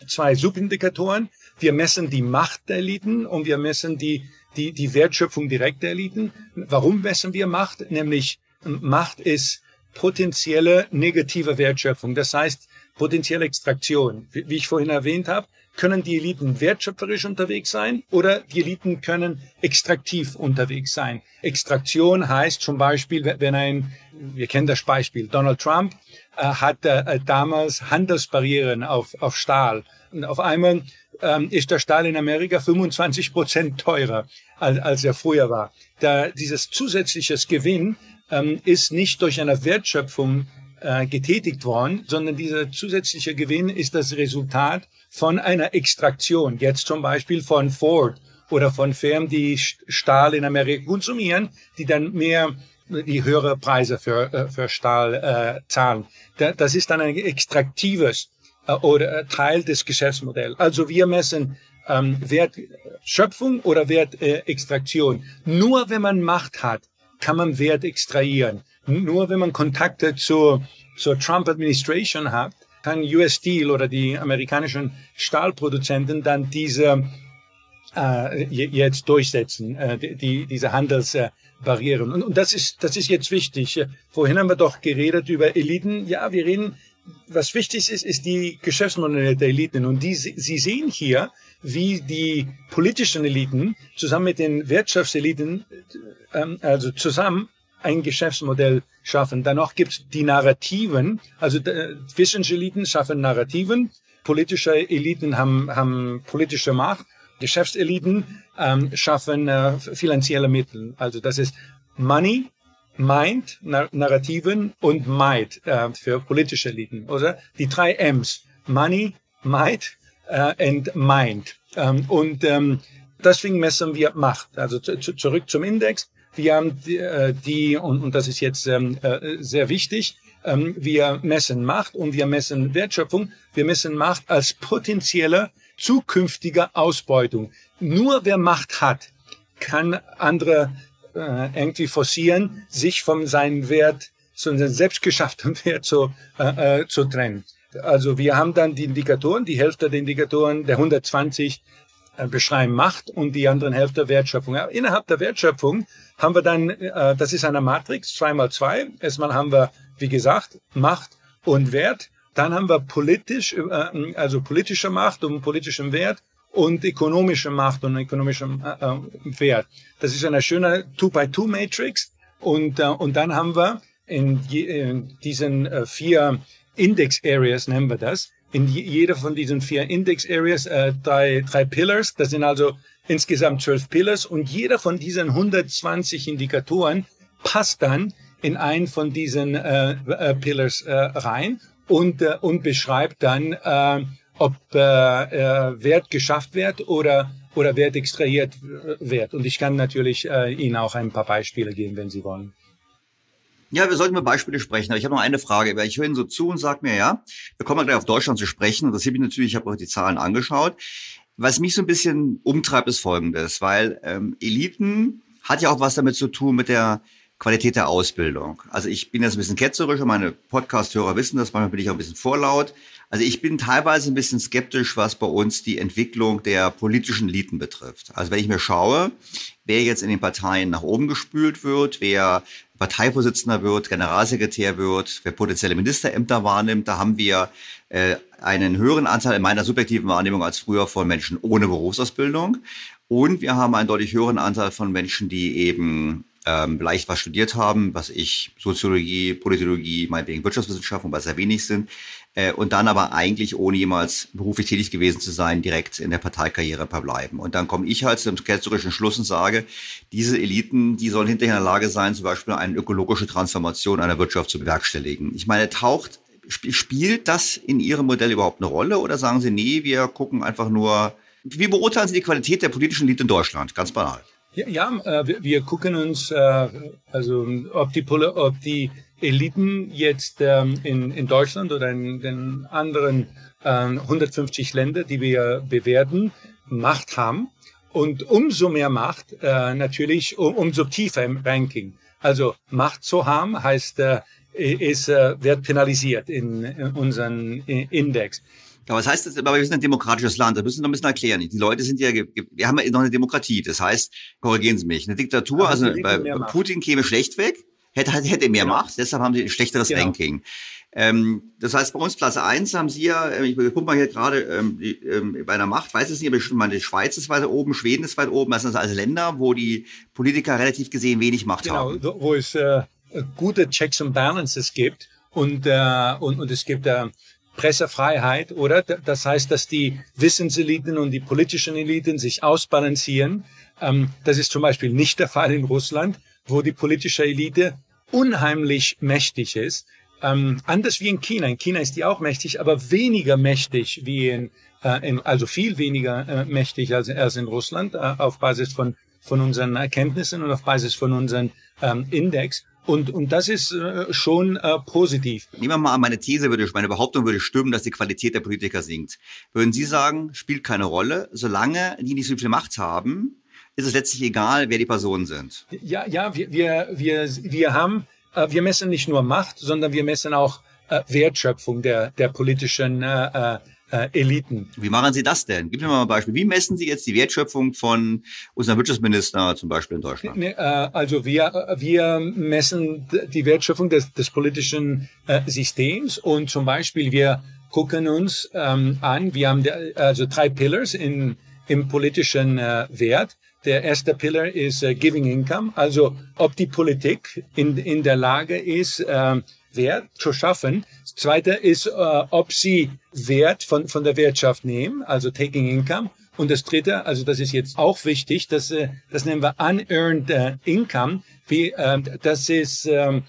zwei Subindikatoren. Wir messen die Macht der Eliten und wir messen die, die, die Wertschöpfung direkt der Eliten. Warum messen wir Macht? Nämlich Macht ist potenzielle negative Wertschöpfung. Das heißt, potenzielle Extraktion. Wie ich vorhin erwähnt habe, können die Eliten wertschöpferisch unterwegs sein oder die Eliten können extraktiv unterwegs sein. Extraktion heißt zum Beispiel, wenn ein, wir kennen das Beispiel, Donald Trump äh, hat äh, damals Handelsbarrieren auf, auf Stahl. Und auf einmal ähm, ist der Stahl in Amerika 25 Prozent teurer, als, als er früher war. Da dieses zusätzliches Gewinn ähm, ist nicht durch eine Wertschöpfung äh, getätigt worden, sondern dieser zusätzliche Gewinn ist das Resultat von einer Extraktion, jetzt zum Beispiel von Ford oder von Firmen, die Stahl in Amerika konsumieren, die dann mehr die höhere Preise für, äh, für Stahl äh, zahlen. Das ist dann ein extraktives äh, oder äh, Teil des Geschäftsmodells. Also wir messen ähm, Wertschöpfung oder Wertextraktion. Äh, Nur wenn man Macht hat, kann man Wert extrahieren. Nur wenn man Kontakte zur, zur Trump Administration hat, kann US Steel oder die amerikanischen Stahlproduzenten dann diese äh, jetzt durchsetzen, äh, die, diese Handelsbarrieren. Und, und das ist, das ist jetzt wichtig. Vorhin haben wir doch geredet über Eliten. Ja, wir reden, was wichtig ist, ist die Geschäftsmodelle der Eliten. Und die, Sie sehen hier, wie die politischen Eliten zusammen mit den Wirtschaftseliten, ähm, also zusammen ein Geschäftsmodell schaffen. Danach gibt es die Narrativen, also äh, Wissenseliten schaffen Narrativen, politische Eliten haben, haben politische Macht, Geschäftseliten ähm, schaffen äh, finanzielle Mittel. Also das ist Money, Mind, Nar Narrativen und Might äh, für politische Eliten, oder? Die drei M's. Money, Might äh, and Mind. Ähm, und ähm, deswegen messen wir Macht. Also zurück zum Index. Wir haben die, äh, die und, und das ist jetzt ähm, äh, sehr wichtig, ähm, wir messen Macht und wir messen Wertschöpfung. Wir messen Macht als potenzielle zukünftige Ausbeutung. Nur wer Macht hat, kann andere äh, irgendwie forcieren, sich von seinem Wert, von seinem selbstgeschafften [laughs] Wert zu, äh, zu trennen. Also wir haben dann die Indikatoren, die Hälfte der Indikatoren, der 120 äh, beschreiben Macht und die anderen Hälfte Wertschöpfung. Innerhalb der Wertschöpfung haben wir dann, äh, das ist eine Matrix, zwei mal zwei. Erstmal haben wir, wie gesagt, Macht und Wert. Dann haben wir politisch, äh, also politische Macht und politischen Wert und ökonomische Macht und ökonomischem äh, äh, Wert. Das ist eine schöne Two-by-Two-Matrix. Und, äh, und dann haben wir in, diesen äh, vier Index-Areas, nennen wir das, in jeder von diesen vier Index-Areas äh, drei, drei Pillars. Das sind also insgesamt zwölf Pillars und jeder von diesen 120 Indikatoren passt dann in einen von diesen äh, äh, Pillars äh, rein und, äh, und beschreibt dann, äh, ob äh, äh, Wert geschafft wird oder, oder Wert extrahiert äh, wird. Und ich kann natürlich äh, Ihnen auch ein paar Beispiele geben, wenn Sie wollen. Ja, wir sollten über Beispiele sprechen. Aber ich habe noch eine Frage, ich höre Ihnen so zu und sage mir, ja, wir kommen gleich auf Deutschland zu sprechen. Und das habe ich natürlich, ich habe auch die Zahlen angeschaut. Was mich so ein bisschen umtreibt, ist Folgendes, weil ähm, Eliten hat ja auch was damit zu tun mit der Qualität der Ausbildung. Also ich bin jetzt ein bisschen ketzerisch und meine Podcast-Hörer wissen das, manchmal bin ich auch ein bisschen vorlaut. Also ich bin teilweise ein bisschen skeptisch, was bei uns die Entwicklung der politischen Eliten betrifft. Also wenn ich mir schaue, wer jetzt in den Parteien nach oben gespült wird, wer Parteivorsitzender wird, Generalsekretär wird, wer potenzielle Ministerämter wahrnimmt, da haben wir äh, einen höheren Anteil in meiner subjektiven Wahrnehmung als früher von Menschen ohne Berufsausbildung. Und wir haben einen deutlich höheren Anteil von Menschen, die eben ähm, leicht was studiert haben, was ich Soziologie, Politologie, meinetwegen Wirtschaftswissenschaften, was sehr wenig sind, äh, und dann aber eigentlich ohne jemals beruflich tätig gewesen zu sein, direkt in der Parteikarriere verbleiben. Und dann komme ich halt zum ketzerischen Schluss und sage, diese Eliten, die sollen hinterher in der Lage sein, zum Beispiel eine ökologische Transformation einer Wirtschaft zu bewerkstelligen. Ich meine, taucht, spielt das in Ihrem Modell überhaupt eine Rolle oder sagen Sie, nee, wir gucken einfach nur, wie beurteilen Sie die Qualität der politischen Elite in Deutschland? Ganz banal. Ja, ja äh, wir, wir, gucken uns, äh, also ob die, ob die Eliten jetzt ähm, in, in Deutschland oder in den anderen äh, 150 Länder, die wir bewerten, Macht haben. Und umso mehr Macht äh, natürlich, um, umso tiefer im Ranking. Also Macht zu haben heißt, äh, ist, äh, wird penalisiert in, in unserem Index. Ja, was heißt das? Aber wir sind ein demokratisches Land. Das müssen wir noch ein bisschen erklären. Die Leute sind ja, wir haben ja noch eine Demokratie. Das heißt, korrigieren Sie mich, eine Diktatur, also bei Putin käme schlecht weg, hätte, hätte mehr genau. Macht, deshalb haben sie ein schlechteres genau. Ranking. Ähm, das heißt, bei uns Platz eins haben Sie ja, äh, ich gucke mal hier gerade ähm, die, ähm, bei der Macht, weiß es nicht, aber ich meine, die Schweiz ist weiter oben, Schweden ist weit oben, das sind also Länder, wo die Politiker relativ gesehen wenig Macht genau, haben. Genau, wo es äh, gute Checks and Balances gibt und, äh, und, und es gibt äh, Pressefreiheit, oder? Das heißt, dass die Wissenseliten und die politischen Eliten sich ausbalancieren. Ähm, das ist zum Beispiel nicht der Fall in Russland, wo die politische Elite unheimlich mächtig ist. ähm, anders wie in China. In China ist die auch mächtig, aber weniger mächtig wie in, äh, in also viel weniger äh, mächtig als, als in Russland äh, auf Basis von von unseren Erkenntnissen und auf Basis von unseren ähm, Index. Und, und das ist äh, schon äh, positiv. Nehmen wir mal an, meine These würde, meine Behauptung würde stimmen, dass die Qualität der Politiker sinkt. Würden Sie sagen, spielt keine Rolle, solange die nicht so viel Macht haben, ist es letztlich egal, wer die Personen sind? Ja, ja, wir, wir, wir, wir haben, äh, wir messen nicht nur Macht, sondern wir messen auch äh, Wertschöpfung der, der politischen äh, äh äh, Eliten. Wie machen Sie das denn? Gib mir mal ein Beispiel. Wie messen Sie jetzt die Wertschöpfung von unserem Wirtschaftsminister zum Beispiel in Deutschland? Nee, äh, also wir, wir messen die Wertschöpfung des, des politischen äh, Systems und zum Beispiel wir gucken uns ähm, an, wir haben der, also drei Pillars in, im politischen äh, Wert. Der erste Pillar ist äh, Giving Income, also ob die Politik in, in der Lage ist, äh, Wert zu schaffen. Das zweite ist, äh, ob sie Wert von, von der Wirtschaft nehmen, also Taking Income. Und das dritte, also das ist jetzt auch wichtig, das, äh, das nennen wir Unearned äh, Income. Wie, äh, das ist, äh,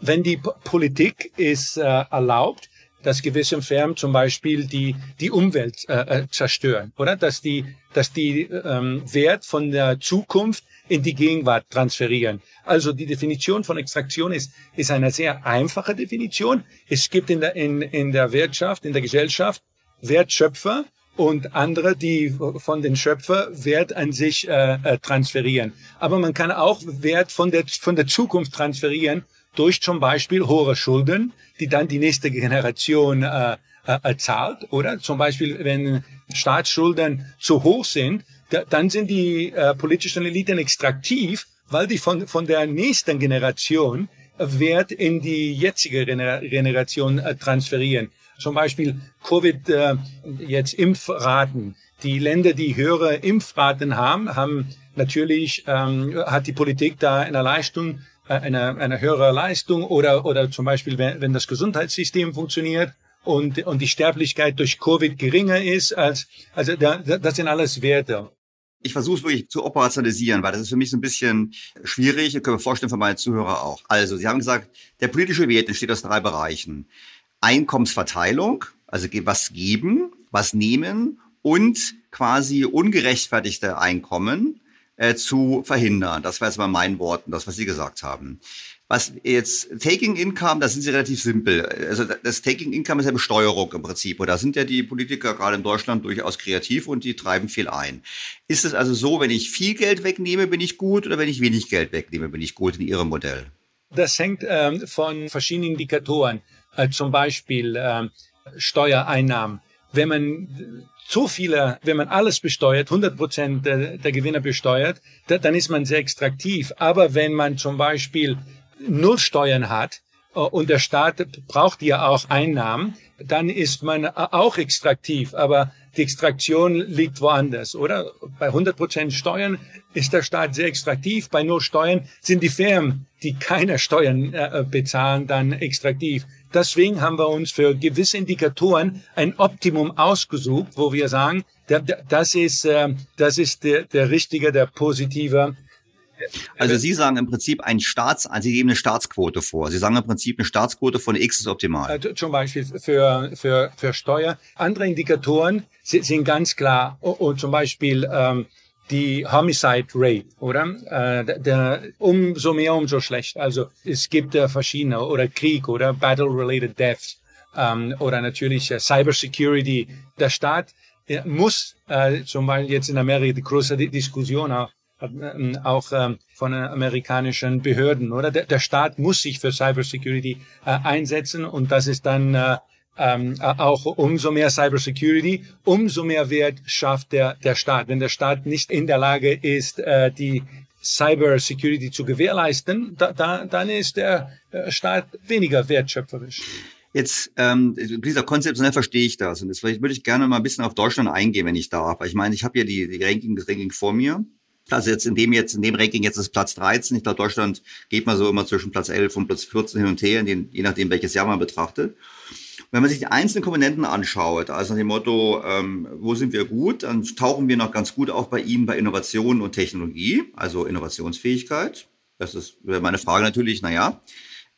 wenn die P Politik ist äh, erlaubt, dass gewisse Firmen zum Beispiel die, die Umwelt äh, äh, zerstören, oder? Dass die, dass die ähm, Wert von der Zukunft in die Gegenwart transferieren. Also die Definition von Extraktion ist, ist eine sehr einfache Definition. Es gibt in der, in, in der Wirtschaft, in der Gesellschaft Wertschöpfer und andere, die von den Schöpfer Wert an sich äh, äh, transferieren. Aber man kann auch Wert von der, von der Zukunft transferieren durch zum Beispiel hohe Schulden, die dann die nächste Generation äh, äh, zahlt, oder? Zum Beispiel, wenn Staatsschulden zu hoch sind, da, dann sind die äh, politischen Eliten extraktiv, weil die von, von der nächsten Generation Wert in die jetzige Generation äh, transferieren. Zum Beispiel Covid, äh, jetzt Impfraten. Die Länder, die höhere Impfraten haben, haben natürlich, ähm, hat die Politik da eine Leistung, äh, eine, eine höhere Leistung oder, oder zum Beispiel, wenn, wenn das Gesundheitssystem funktioniert und, und die Sterblichkeit durch Covid geringer ist als, also da, das sind alles Werte. Ich versuche es wirklich zu operationalisieren, weil das ist für mich so ein bisschen schwierig. Ich kann mir vorstellen, für meine Zuhörer auch. Also, Sie haben gesagt, der politische Wert entsteht aus drei Bereichen. Einkommensverteilung, also was geben, was nehmen und quasi ungerechtfertigte Einkommen äh, zu verhindern. Das war jetzt mal mein Worten, das, was Sie gesagt haben. Was jetzt Taking Income, das sind sie relativ simpel. Also das Taking Income ist ja Besteuerung im Prinzip. Und da sind ja die Politiker gerade in Deutschland durchaus kreativ und die treiben viel ein. Ist es also so, wenn ich viel Geld wegnehme, bin ich gut oder wenn ich wenig Geld wegnehme, bin ich gut in Ihrem Modell? Das hängt ähm, von verschiedenen Indikatoren, äh, zum Beispiel äh, Steuereinnahmen. Wenn man zu viele, wenn man alles besteuert, 100 Prozent der, der Gewinner besteuert, da, dann ist man sehr extraktiv. Aber wenn man zum Beispiel null Steuern hat äh, und der Staat braucht ja auch Einnahmen, dann ist man auch extraktiv. Aber die Extraktion liegt woanders, oder? Bei 100 Prozent Steuern ist der Staat sehr extraktiv. Bei null Steuern sind die Firmen, die keine Steuern äh, bezahlen, dann extraktiv. Deswegen haben wir uns für gewisse Indikatoren ein Optimum ausgesucht, wo wir sagen, das ist, äh, das ist der, der richtige, der positive also Sie sagen im Prinzip ein Staats, also Sie geben eine Staatsquote vor. Sie sagen im Prinzip eine Staatsquote von X ist optimal. Äh, zum Beispiel für, für, für Steuer. Andere Indikatoren sind ganz klar. Und zum Beispiel ähm, die Homicide Rate, oder? Äh, der, umso mehr, umso schlecht. Also es gibt äh, verschiedene oder Krieg oder Battle-related Deaths ähm, oder natürlich äh, Cybersecurity. Der Staat äh, muss äh, zum Beispiel jetzt in Amerika die große Diskussion auch auch ähm, von amerikanischen Behörden, oder? Der, Staat muss sich für Cybersecurity äh, einsetzen und das ist dann äh, ähm, auch umso mehr Cybersecurity, umso mehr Wert schafft der, der Staat. Wenn der Staat nicht in der Lage ist, äh, die Cybersecurity zu gewährleisten, da, da, dann ist der Staat weniger wertschöpferisch. Jetzt, ähm, dieser konzeptionell verstehe ich das. Und jetzt würde ich gerne mal ein bisschen auf Deutschland eingehen, wenn ich darf. Ich meine, ich habe hier die, die Ranking, das Ranking vor mir. Also jetzt in dem jetzt, in dem Ranking jetzt ist Platz 13. Ich glaube, Deutschland geht mal so immer zwischen Platz 11 und Platz 14 hin und her, den, je nachdem, welches Jahr man betrachtet. Wenn man sich die einzelnen Komponenten anschaut, also nach dem Motto, ähm, wo sind wir gut, dann tauchen wir noch ganz gut auf bei ihm bei Innovation und Technologie, also Innovationsfähigkeit. Das ist meine Frage natürlich, naja,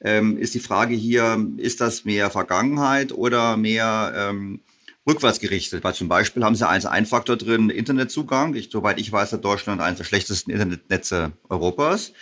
ähm, ist die Frage hier, ist das mehr Vergangenheit oder mehr ähm, rückwärts gerichtet? Weil zum Beispiel haben sie als Einfaktor drin Internetzugang. Ich, soweit ich weiß, hat Deutschland eines der schlechtesten Internetnetze Europas.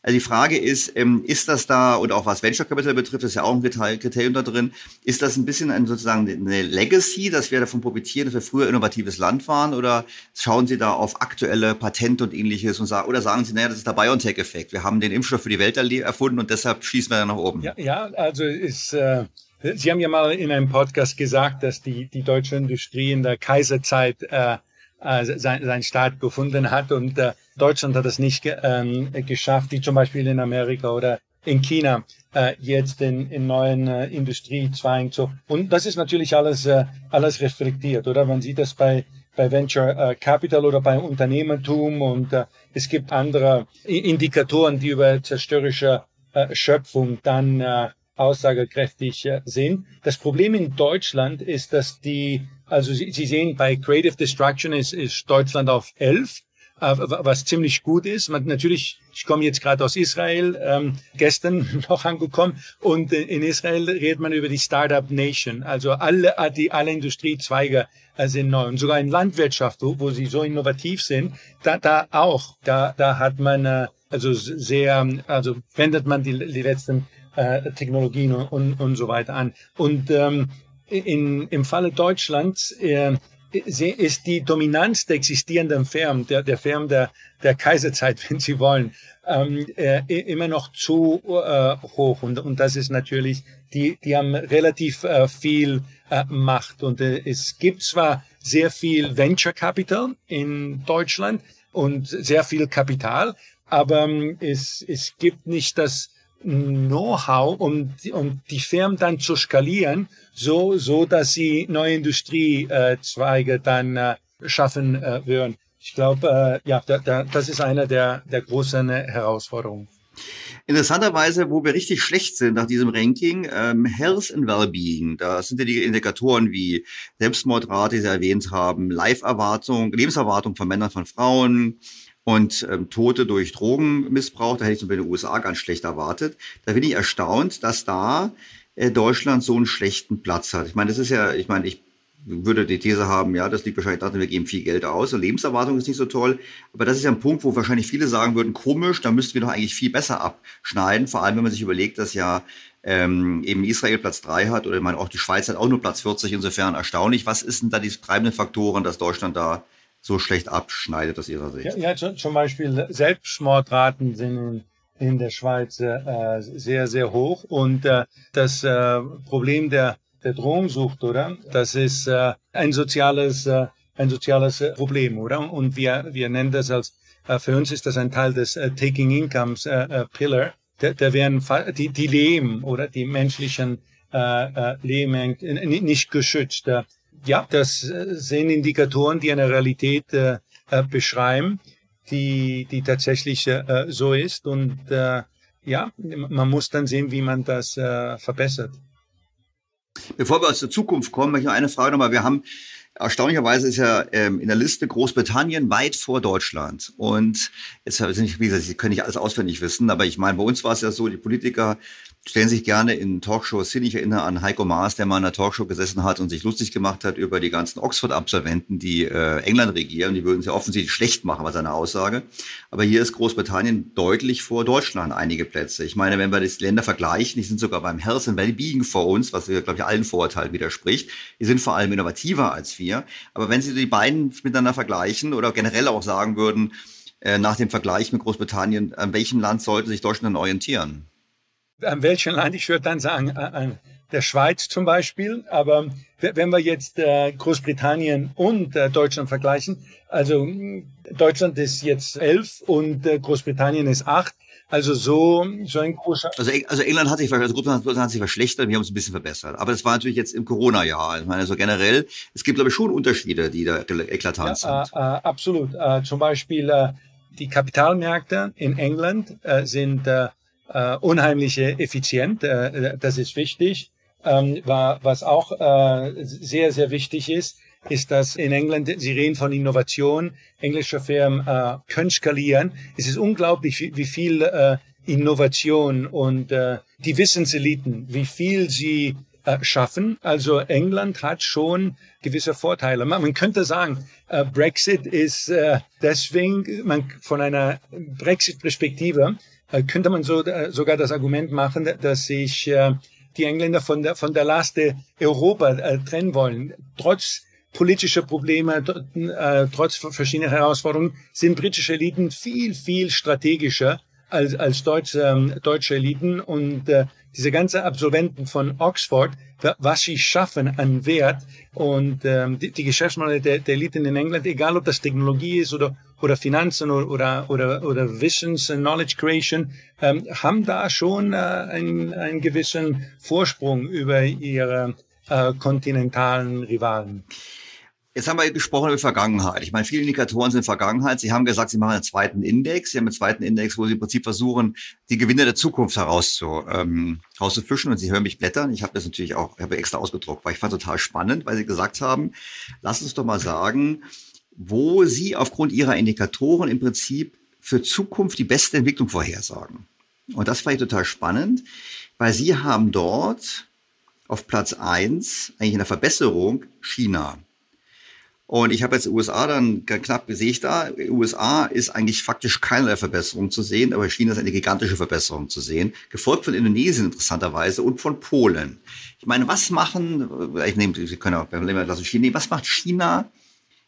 Also die Frage ist, ähm, ist das da, und auch was Venture Capital betrifft, ist ja auch ein Kriterium da drin, ist das ein bisschen ein, sozusagen eine Legacy, dass wir davon profitieren, dass wir früher innovatives Land waren, oder schauen Sie da auf aktuelle Patente und ähnliches und sagen, oder sagen Sie, naja, das ist der BioNTech-Effekt. Wir haben den Impfstoff für die Welt erfunden und deshalb schießen wir nach oben. Ja, ja also ist, äh, Sie haben ja mal in einem Podcast gesagt, dass die, die deutsche Industrie in der Kaiserzeit äh, äh, sein, Start gefunden hat und äh, Deutschland hat es nicht ähm, geschafft, wie zum Beispiel in Amerika oder in China äh, jetzt in, in neuen äh, Industriezweigen zu. Und das ist natürlich alles, äh, alles reflektiert, oder? Man sieht das bei, bei Venture äh, Capital oder bei Unternehmertum und äh, es gibt andere Indikatoren, die über zerstörerische äh, Schöpfung dann äh, aussagekräftig äh, sind. Das Problem in Deutschland ist, dass die, also Sie, Sie sehen, bei Creative Destruction ist, ist Deutschland auf 11 äh, was ziemlich gut ist. Man, natürlich, ich komme jetzt gerade aus Israel, ähm, gestern [laughs] noch angekommen und in Israel redet man über die Startup Nation. Also alle, die, alle Industriezweige äh, sind neu. Und sogar in Landwirtschaft, wo, wo sie so innovativ sind, da, da auch, da, da hat man äh, also sehr, also wendet man die, die letzten äh, Technologien und, und so weiter an. Und ähm, in, im Falle Deutschlands äh, ist die Dominanz der existierenden Firmen, der, der Firmen der, der Kaiserzeit, [laughs] wenn Sie wollen, ähm, äh, immer noch zu äh, hoch. Und, und das ist natürlich, die, die haben relativ äh, viel äh, Macht. Und äh, es gibt zwar sehr viel Venture Capital in Deutschland und sehr viel Kapital, aber ähm, es, es gibt nicht das Know-how, um, um die Firmen dann zu skalieren, so, so dass sie neue Industriezweige dann äh, schaffen äh, würden. Ich glaube, äh, ja, da, da, das ist eine der, der großen Herausforderungen. Interessanterweise, wo wir richtig schlecht sind nach diesem Ranking, ähm, Health and Wellbeing. Da sind ja die Indikatoren wie Selbstmordrate, die Sie erwähnt haben, Life-Erwartung, Lebenserwartung von Männern, von Frauen, und ähm, Tote durch Drogenmissbrauch, da hätte ich zum Beispiel in den USA ganz schlecht erwartet. Da bin ich erstaunt, dass da äh, Deutschland so einen schlechten Platz hat. Ich meine, das ist ja, ich meine, ich würde die These haben, ja, das liegt wahrscheinlich daran, wir geben viel Geld aus und Lebenserwartung ist nicht so toll. Aber das ist ja ein Punkt, wo wahrscheinlich viele sagen würden, komisch, da müssten wir doch eigentlich viel besser abschneiden. Vor allem, wenn man sich überlegt, dass ja ähm, eben Israel Platz drei hat oder ich meine auch die Schweiz hat auch nur Platz 40, insofern erstaunlich. Was ist denn da die treibenden Faktoren, dass Deutschland da so schlecht abschneidet aus Ihrer Sicht? Ja, ja zum Beispiel Selbstmordraten sind in, in der Schweiz äh, sehr, sehr hoch und äh, das äh, Problem der, der Drogensucht, oder? Das ist äh, ein soziales, äh, ein soziales Problem, oder? Und wir, wir nennen das als, äh, für uns ist das ein Teil des äh, Taking Incomes äh, äh, Pillar. Da, da werden die, die Leben oder die menschlichen äh, äh, Leben nicht geschützt. Äh, ja, das äh, sind Indikatoren, die eine Realität äh, äh, beschreiben, die, die tatsächlich äh, so ist. Und äh, ja, man muss dann sehen, wie man das äh, verbessert. Bevor wir aus der Zukunft kommen, möchte ich noch eine Frage nochmal. Wir haben erstaunlicherweise ist ja ähm, in der Liste Großbritannien weit vor Deutschland. Und jetzt sind wie gesagt, Sie können nicht alles auswendig wissen, aber ich meine, bei uns war es ja so, die Politiker stellen sich gerne in Talkshows hin. Ich erinnere an Heiko Maas, der mal in einer Talkshow gesessen hat und sich lustig gemacht hat über die ganzen Oxford-Absolventen, die äh, England regieren. Die würden es ja offensichtlich schlecht machen, war seine Aussage. Aber hier ist Großbritannien deutlich vor Deutschland einige Plätze. Ich meine, wenn wir die Länder vergleichen, die sind sogar beim Health and Wellbeing vor uns, was, glaube ich, allen Vorurteilen widerspricht. Die sind vor allem innovativer als wir. Aber wenn Sie die beiden miteinander vergleichen oder generell auch sagen würden, äh, nach dem Vergleich mit Großbritannien, an welchem Land sollte sich Deutschland orientieren? An welchem Land? Ich würde dann sagen, an der Schweiz zum Beispiel. Aber wenn wir jetzt äh, Großbritannien und äh, Deutschland vergleichen, also Deutschland ist jetzt elf und äh, Großbritannien ist acht. Also so, so ein großer. Also, also England hat sich, also Großbritannien hat sich verschlechtert, wir haben uns ein bisschen verbessert. Aber das war natürlich jetzt im Corona-Jahr. Ich meine, also generell, es gibt, glaube ich, schon Unterschiede, die da eklatant ja, sind. Äh, äh, absolut. Äh, zum Beispiel die Kapitalmärkte in England sind äh, unheimlich effizient. Äh, das ist wichtig. Ähm, war, was auch äh, sehr, sehr wichtig ist, ist, dass in England, Sie reden von Innovation, englische Firmen äh, können skalieren. Es ist unglaublich, wie, wie viel äh, Innovation und äh, die Wissenseliten, wie viel sie äh, schaffen. Also England hat schon gewisse Vorteile. Man, könnte sagen, äh, Brexit ist äh, deswegen, man von einer Brexit-Perspektive könnte man so, äh, sogar das Argument machen, dass sich äh, die Engländer von der, von der Last Europa äh, trennen wollen. Trotz politischer Probleme, äh, trotz verschiedener Herausforderungen sind britische Eliten viel, viel strategischer als, als deutsche, ähm, deutsche Eliten und äh, diese ganzen Absolventen von Oxford, was sie schaffen an Wert und ähm, die, die Geschäftsmodelle der, der Eliten in England, egal ob das Technologie ist oder, oder Finanzen oder, oder, oder Wissens, Knowledge Creation, ähm, haben da schon äh, einen, einen gewissen Vorsprung über ihre äh, kontinentalen Rivalen. Jetzt haben wir gesprochen über Vergangenheit. Ich meine, viele Indikatoren sind Vergangenheit. Sie haben gesagt, Sie machen einen zweiten Index. Sie haben einen zweiten Index, wo Sie im Prinzip versuchen, die Gewinne der Zukunft herauszu, ähm, rauszufischen. Und Sie hören mich blättern. Ich habe das natürlich auch, habe extra ausgedruckt, weil ich fand total spannend, weil Sie gesagt haben, lass uns doch mal sagen, wo Sie aufgrund Ihrer Indikatoren im Prinzip für Zukunft die beste Entwicklung vorhersagen. Und das fand ich total spannend, weil Sie haben dort auf Platz eins eigentlich in der Verbesserung China. Und ich habe jetzt USA dann knapp sehe ich da, USA ist eigentlich faktisch keinerlei Verbesserung zu sehen, aber China ist eine gigantische Verbesserung zu sehen, gefolgt von Indonesien interessanterweise und von Polen. Ich meine, was machen, ich nehme, Sie können auch beim lassen China nehmen, was macht China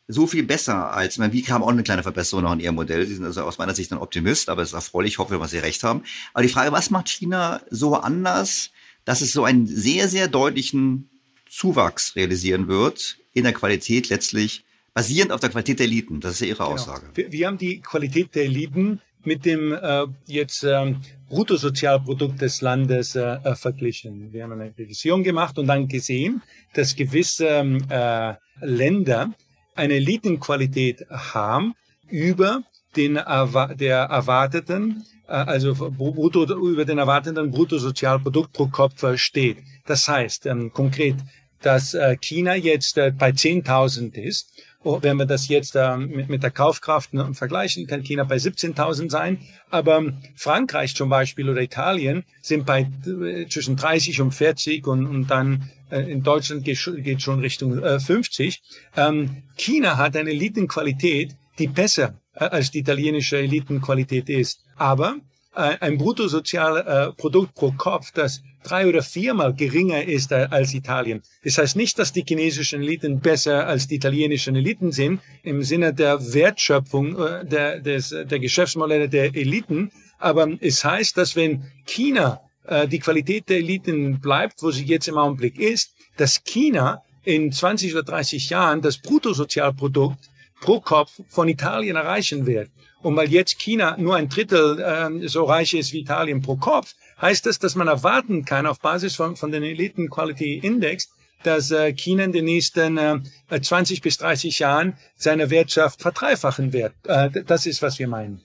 so viel besser als, ich meine, wie kam auch eine kleine Verbesserung noch in Ihrem Modell? Sie sind also aus meiner Sicht ein Optimist, aber es ist erfreulich, ich hoffe, dass Sie recht haben. Aber die Frage, was macht China so anders, dass es so einen sehr, sehr deutlichen Zuwachs realisieren wird in der Qualität letztlich basierend auf der Qualität der Eliten. Das ist ja Ihre genau. Aussage. Wir, wir, haben die Qualität der Eliten mit dem äh, jetzt ähm, Bruttosozialprodukt des Landes äh, äh, verglichen. Wir haben eine Revision gemacht und dann gesehen, dass gewisse ähm, äh, Länder eine Elitenqualität haben über den der erwarteten äh, also brutto, über den erwarteten Bruttosozialprodukt pro Kopf steht. Das heißt ähm, konkret, dass äh, China jetzt äh, bei 10.000 ist. Oh, wenn wir das jetzt äh, mit, der Kaufkraft ne, vergleichen, kann China bei 17.000 sein. Aber ähm, Frankreich zum Beispiel oder Italien sind bei äh, zwischen 30 und 40 und, und dann in Deutschland geht, schon Richtung äh, 50. Ähm, China hat eine Elitenqualität, die besser als die italienische Elitenqualität ist. Aber ein Bruttosozialprodukt pro Kopf, das drei oder viermal geringer ist als Italien. Das heißt nicht, dass die chinesischen Eliten besser als die italienischen Eliten sind im Sinne der Wertschöpfung äh, der, des, der Geschäftsmodelle der Eliten, aber es heißt, dass wenn China äh, die Qualität der Eliten bleibt, wo sie jetzt im Augenblick ist, dass China in 20 oder 30 Jahren das Bruttosozialprodukt pro Kopf von Italien erreichen wird. Und weil jetzt China nur ein Drittel äh, so reich ist wie Italien pro Kopf, heißt das, dass man erwarten kann auf Basis von, von den Eliten Quality Index, dass äh, China in den nächsten äh, 20 bis 30 Jahren seine Wirtschaft verdreifachen wird. Äh, das ist, was wir meinen.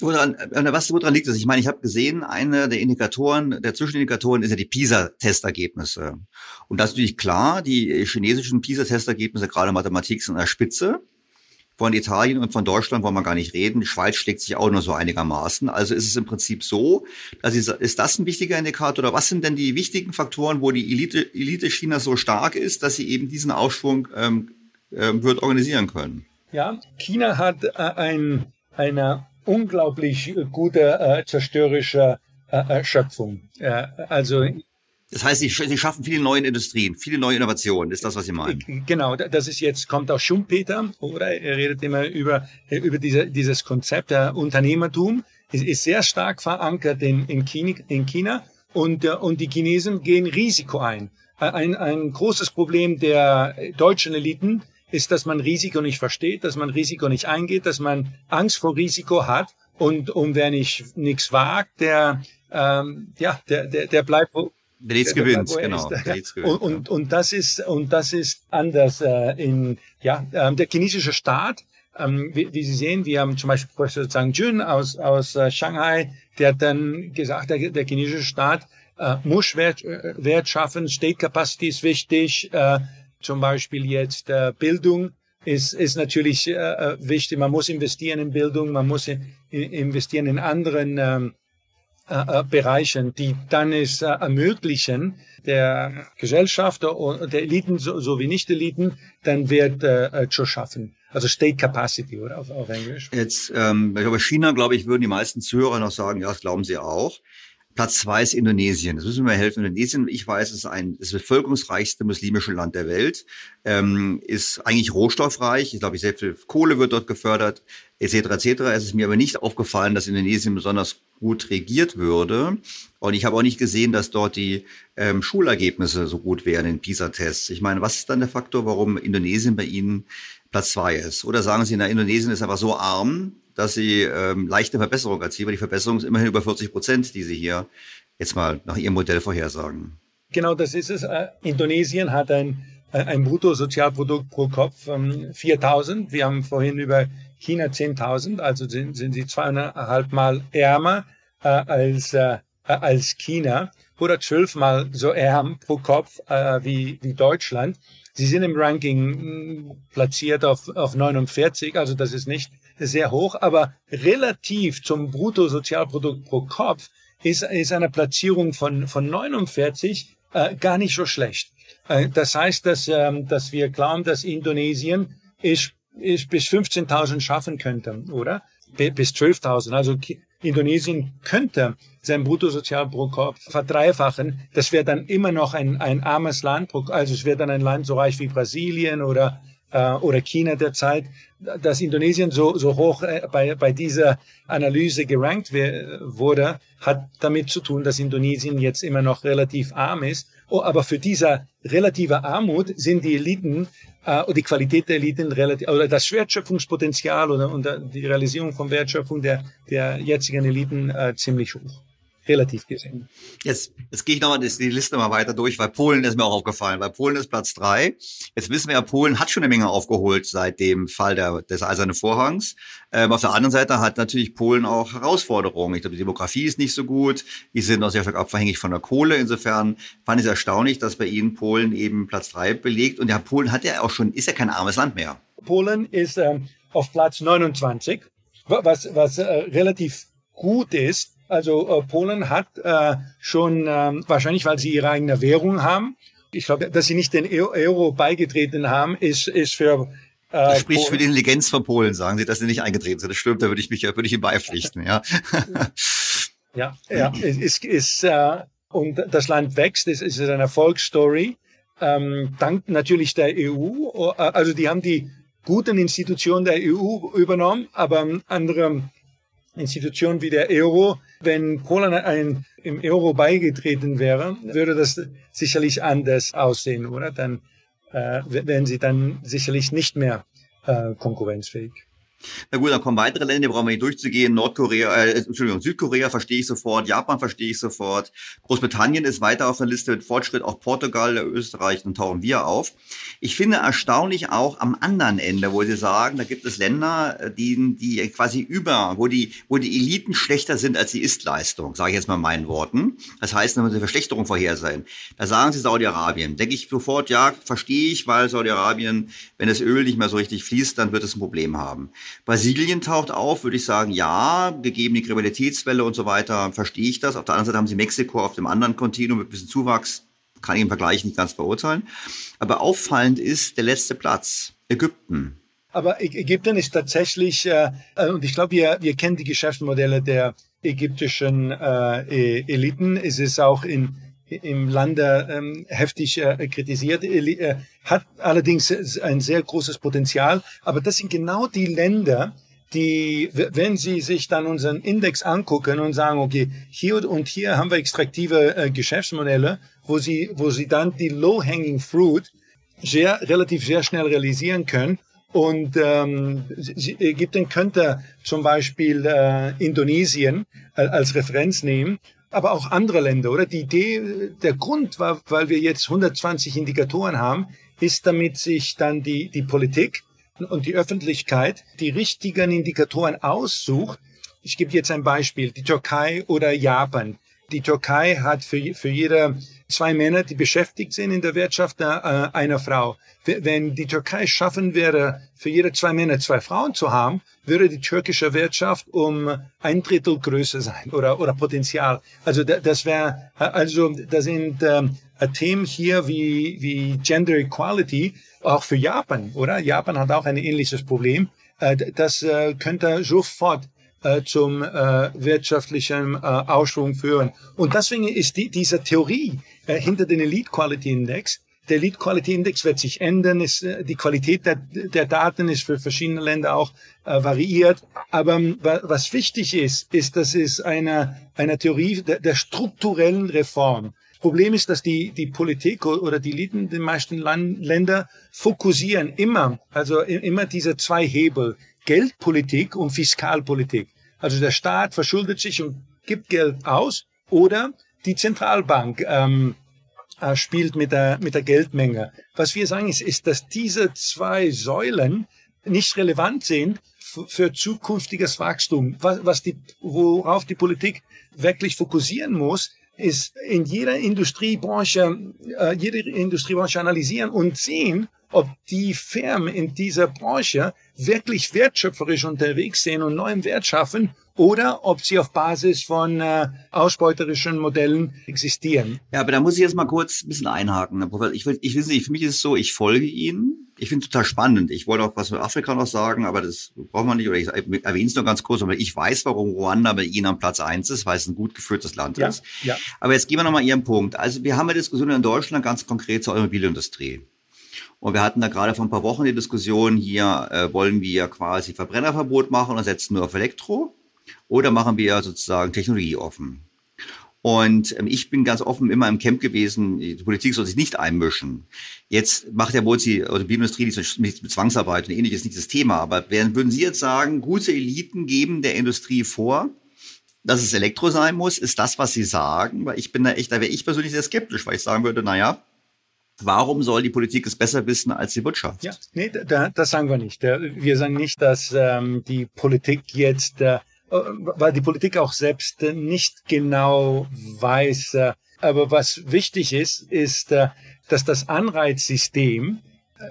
Woran, was woran liegt das? Ich meine, ich habe gesehen, einer der Indikatoren, der Zwischenindikatoren ist ja die PISA-Testergebnisse. Und das ist natürlich klar, die chinesischen PISA-Testergebnisse, gerade Mathematik, sind an der Spitze. Von Italien und von Deutschland wollen wir gar nicht reden. Die Schweiz schlägt sich auch nur so einigermaßen. Also ist es im Prinzip so, dass ist, ist das ein wichtiger Indikator oder was sind denn die wichtigen Faktoren, wo die Elite, Elite Chinas so stark ist, dass sie eben diesen Aufschwung ähm, ähm, wird organisieren können? Ja, China hat äh, ein, eine unglaublich gute äh, zerstörerische äh, Schöpfung. Äh, also das heißt, sie, sie schaffen viele neue Industrien, viele neue Innovationen. Ist das, was Sie meinen? Genau, das ist jetzt, kommt auch Schumpeter, oder? Er redet immer über, über diese, dieses Konzept der Unternehmertum. Es ist sehr stark verankert in, in China und, äh, und die Chinesen gehen Risiko ein. Ein, ein großes Problem der deutschen Eliten ist, dass man Risiko nicht versteht, dass man Risiko nicht eingeht, dass man Angst vor Risiko hat und, und wer nicht nichts wagt, der ähm, ja, der, der, der bleibt wo, Leeds gewinnt, genau. Leeds gewinnt, und, und, und das ist und das ist anders äh, in ja ähm, der chinesische Staat. Ähm, wie, wie Sie sehen, wir haben zum Beispiel Professor Zhang Jun aus aus äh, Shanghai, der hat dann gesagt, der, der chinesische Staat äh, muss Wert, äh, Wert schaffen, State Capacity ist wichtig, äh, zum Beispiel jetzt äh, Bildung ist, ist natürlich äh, äh wichtig. Man muss investieren in Bildung, man muss in, investieren in anderen ähm, äh, Bereichen, die dann es äh, ermöglichen, der Gesellschaft der Eliten so, so Nicht-Eliten, dann wird äh, zu schaffen. Also State Capacity oder auf, auf Englisch. Jetzt, ähm, ich glaube, China, glaube ich, würden die meisten Zuhörer noch sagen, ja, das glauben sie auch. Platz zwei ist Indonesien. Das müssen wir helfen. Indonesien, ich weiß, ist ein das bevölkerungsreichste muslimische Land der Welt, ähm, ist eigentlich rohstoffreich. Ich glaube, sehr viel Kohle wird dort gefördert, etc. etc. Es ist mir aber nicht aufgefallen, dass Indonesien besonders gut regiert würde. Und ich habe auch nicht gesehen, dass dort die ähm, Schulergebnisse so gut wären in PISA-Tests. Ich meine, was ist dann der Faktor, warum Indonesien bei Ihnen Platz zwei ist? Oder sagen Sie, na, Indonesien ist einfach so arm, dass sie ähm, leichte Verbesserung erzielen, weil die Verbesserung ist immerhin über 40 Prozent, die sie hier jetzt mal nach ihrem Modell vorhersagen. Genau, das ist es. Äh, Indonesien hat ein, äh, ein Bruttosozialprodukt pro Kopf von 4.000. Wir haben vorhin über China 10.000, also sind, sind sie zweieinhalb Mal ärmer äh, als, äh, als China oder zwölfmal so ärm pro Kopf äh, wie, wie Deutschland. Sie sind im Ranking hm, platziert auf, auf 49, also das ist nicht sehr hoch, aber relativ zum Bruttosozialprodukt pro Kopf ist, ist eine Platzierung von, von 49 äh, gar nicht so schlecht. Äh, das heißt, dass, ähm, dass wir glauben, dass Indonesien ist bis 15.000 schaffen könnte, oder? Bis 12.000. Also Indonesien könnte sein Bruttosozial pro Kopf verdreifachen. Das wäre dann immer noch ein, ein armes Land. Also es wäre dann ein Land so reich wie Brasilien oder äh, oder China derzeit, dass Indonesien so, so hoch äh, bei, bei dieser Analyse gerankt wurde, hat damit zu tun, dass Indonesien jetzt immer noch relativ arm ist. Oh, aber für diese relative Armut sind die Eliten äh, und die Qualität der Eliten relativ, oder das Wertschöpfungspotenzial oder, und die Realisierung von Wertschöpfung der, der jetzigen Eliten äh, ziemlich hoch relativ gesehen. Jetzt, jetzt gehe ich nochmal die Liste mal weiter durch, weil Polen ist mir auch aufgefallen, weil Polen ist Platz drei. Jetzt wissen wir ja, Polen hat schon eine Menge aufgeholt seit dem Fall der, des Eisernen Vorhangs. Ähm, auf der anderen Seite hat natürlich Polen auch Herausforderungen. Ich glaube, die Demografie ist nicht so gut. Die sind auch sehr stark abhängig von der Kohle. Insofern fand ich es erstaunlich, dass bei Ihnen Polen eben Platz drei belegt. Und ja, Polen hat ja auch schon, ist ja kein armes Land mehr. Polen ist ähm, auf Platz 29, was, was äh, relativ gut ist also äh, Polen hat äh, schon, äh, wahrscheinlich weil sie ihre eigene Währung haben, ich glaube, dass sie nicht den Euro beigetreten haben, ist, ist für äh, das spricht Polen. für die Intelligenz von Polen, sagen Sie, dass sie nicht eingetreten sind. Das stimmt, da würde ich mich, würde ich beipflichten, ja. [laughs] ja, ja, es ist, ist äh, und das Land wächst, es ist eine Erfolgsstory, ähm, dank natürlich der EU. Also die haben die guten Institutionen der EU übernommen, aber andere Institutionen wie der Euro wenn Polen ein, im Euro beigetreten wäre, würde das sicherlich anders aussehen, oder? Dann äh, wären sie dann sicherlich nicht mehr äh, konkurrenzfähig. Na gut, dann kommen weitere Länder, die brauchen wir nicht durchzugehen. Nordkorea, äh, Entschuldigung, Südkorea verstehe ich sofort, Japan verstehe ich sofort. Großbritannien ist weiter auf der Liste mit Fortschritt, auch Portugal, Österreich, dann tauchen wir auf. Ich finde erstaunlich auch am anderen Ende, wo Sie sagen, da gibt es Länder, äh, die, die quasi über, wo die, wo die Eliten schlechter sind als die Ist-Leistung, sage ich jetzt mal in meinen Worten. Das heißt, eine Verschlechterung vorhersehen. Da sagen Sie Saudi-Arabien. Denke ich sofort, ja, verstehe ich, weil Saudi-Arabien, wenn das Öl nicht mehr so richtig fließt, dann wird es ein Problem haben. Brasilien taucht auf, würde ich sagen, ja, gegeben die Kriminalitätswelle und so weiter, verstehe ich das. Auf der anderen Seite haben sie Mexiko auf dem anderen Kontinuum mit ein bisschen Zuwachs, kann ich im Vergleich nicht ganz beurteilen. Aber auffallend ist der letzte Platz, Ägypten. Aber Ägypten ist tatsächlich, äh, äh, und ich glaube, wir, wir kennen die Geschäftsmodelle der ägyptischen äh, e-, Eliten. Es ist auch in, im Lande ähm, heftig äh, kritisiert, äh, hat allerdings ein sehr großes Potenzial. Aber das sind genau die Länder, die, wenn Sie sich dann unseren Index angucken und sagen, okay, hier und hier haben wir extraktive äh, Geschäftsmodelle, wo Sie, wo Sie dann die low-hanging fruit sehr, relativ sehr schnell realisieren können. Und ähm, Ägypten könnte zum Beispiel äh, Indonesien äh, als Referenz nehmen aber auch andere Länder, oder? Die Idee, der Grund war, weil wir jetzt 120 Indikatoren haben, ist, damit sich dann die, die Politik und die Öffentlichkeit die richtigen Indikatoren aussucht. Ich gebe jetzt ein Beispiel, die Türkei oder Japan. Die Türkei hat für, für jede zwei Männer, die beschäftigt sind in der Wirtschaft, äh, einer Frau. Wenn die Türkei schaffen wäre, für jede zwei Männer zwei Frauen zu haben, würde die türkische Wirtschaft um ein Drittel größer sein oder, oder Potenzial. Also das wäre, also da sind ähm, Themen hier wie, wie Gender Equality auch für Japan, oder? Japan hat auch ein ähnliches Problem. Äh, das äh, könnte sofort äh, zum äh, wirtschaftlichen äh, Aufschwung führen. Und deswegen ist die, diese Theorie äh, hinter den Elite Quality Index, der Elite Quality Index wird sich ändern, ist, äh, die Qualität der, der Daten ist für verschiedene Länder auch äh, variiert. Aber ähm, was wichtig ist, ist, dass es eine, eine Theorie der, der strukturellen Reform. Problem ist, dass die, die Politik oder die Eliten den meisten Land, Länder fokussieren immer, also immer diese zwei Hebel, Geldpolitik und Fiskalpolitik. Also der Staat verschuldet sich und gibt Geld aus oder die Zentralbank ähm, äh, spielt mit der, mit der Geldmenge. Was wir sagen ist, ist, dass diese zwei Säulen nicht relevant sind für zukünftiges Wachstum. Was, was die, worauf die Politik wirklich fokussieren muss, ist in jeder Industriebranche, äh, jede Industriebranche analysieren und sehen, ob die Firmen in dieser Branche wirklich wertschöpferisch unterwegs sind und neuen Wert schaffen oder ob sie auf Basis von äh, ausbeuterischen Modellen existieren. Ja, aber da muss ich jetzt mal kurz ein bisschen einhaken. Ich will, ich will nicht, für mich ist es so, ich folge Ihnen. Ich finde es total spannend. Ich wollte auch was mit Afrika noch sagen, aber das braucht man nicht, oder ich erwähne es nur ganz kurz, aber ich weiß, warum Ruanda bei Ihnen am Platz eins ist, weil es ein gut geführtes Land ja, ist. Ja. Aber jetzt gehen wir nochmal Ihren Punkt. Also wir haben eine Diskussion in Deutschland ganz konkret zur Automobilindustrie. Und wir hatten da gerade vor ein paar Wochen die Diskussion, hier äh, wollen wir quasi Verbrennerverbot machen und setzen nur auf Elektro oder machen wir sozusagen Technologie offen. Und ähm, ich bin ganz offen immer im Camp gewesen, die Politik soll sich nicht einmischen. Jetzt macht ja wohl die Automobilindustrie mit Zwangsarbeit und ähnliches nicht das Thema. Aber würden Sie jetzt sagen, gute Eliten geben der Industrie vor, dass es Elektro sein muss? Ist das, was Sie sagen? Weil ich bin da echt, da wäre ich persönlich sehr skeptisch, weil ich sagen würde, na ja, Warum soll die Politik es besser wissen als die Wirtschaft? Ja, nee, da, das sagen wir nicht. Wir sagen nicht, dass ähm, die Politik jetzt, äh, weil die Politik auch selbst äh, nicht genau weiß. Äh, aber was wichtig ist, ist, äh, dass das Anreizsystem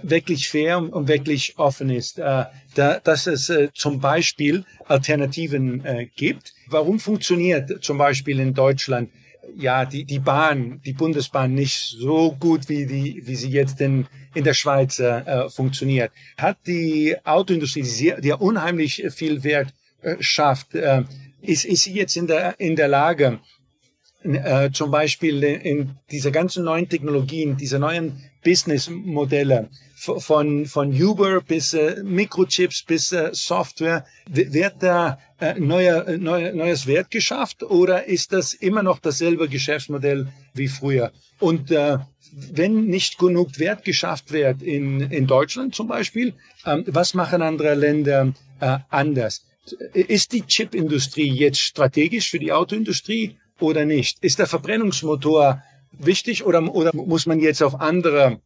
wirklich fair und wirklich offen ist, äh, da, dass es äh, zum Beispiel Alternativen äh, gibt. Warum funktioniert zum Beispiel in Deutschland ja, die, die Bahn, die Bundesbahn nicht so gut, wie, die, wie sie jetzt in, in der Schweiz äh, funktioniert. Hat die Autoindustrie, die, sehr, die ja unheimlich viel Wert äh, schafft, äh, ist, ist sie jetzt in der, in der Lage, äh, zum Beispiel in dieser ganzen neuen Technologien, diese neuen Businessmodelle von, von Uber bis äh, Mikrochips bis Software, wird da neuer, neuer, neues Wert geschafft oder ist das immer noch dasselbe Geschäftsmodell wie früher? Und wenn nicht genug Wert geschafft wird in, in Deutschland zum Beispiel, ähm, was machen andere Länder anders? Ist die Chipindustrie jetzt strategisch für die Autoindustrie oder nicht? Ist der Verbrennungsmotor wichtig oder, oder muss man jetzt auf andere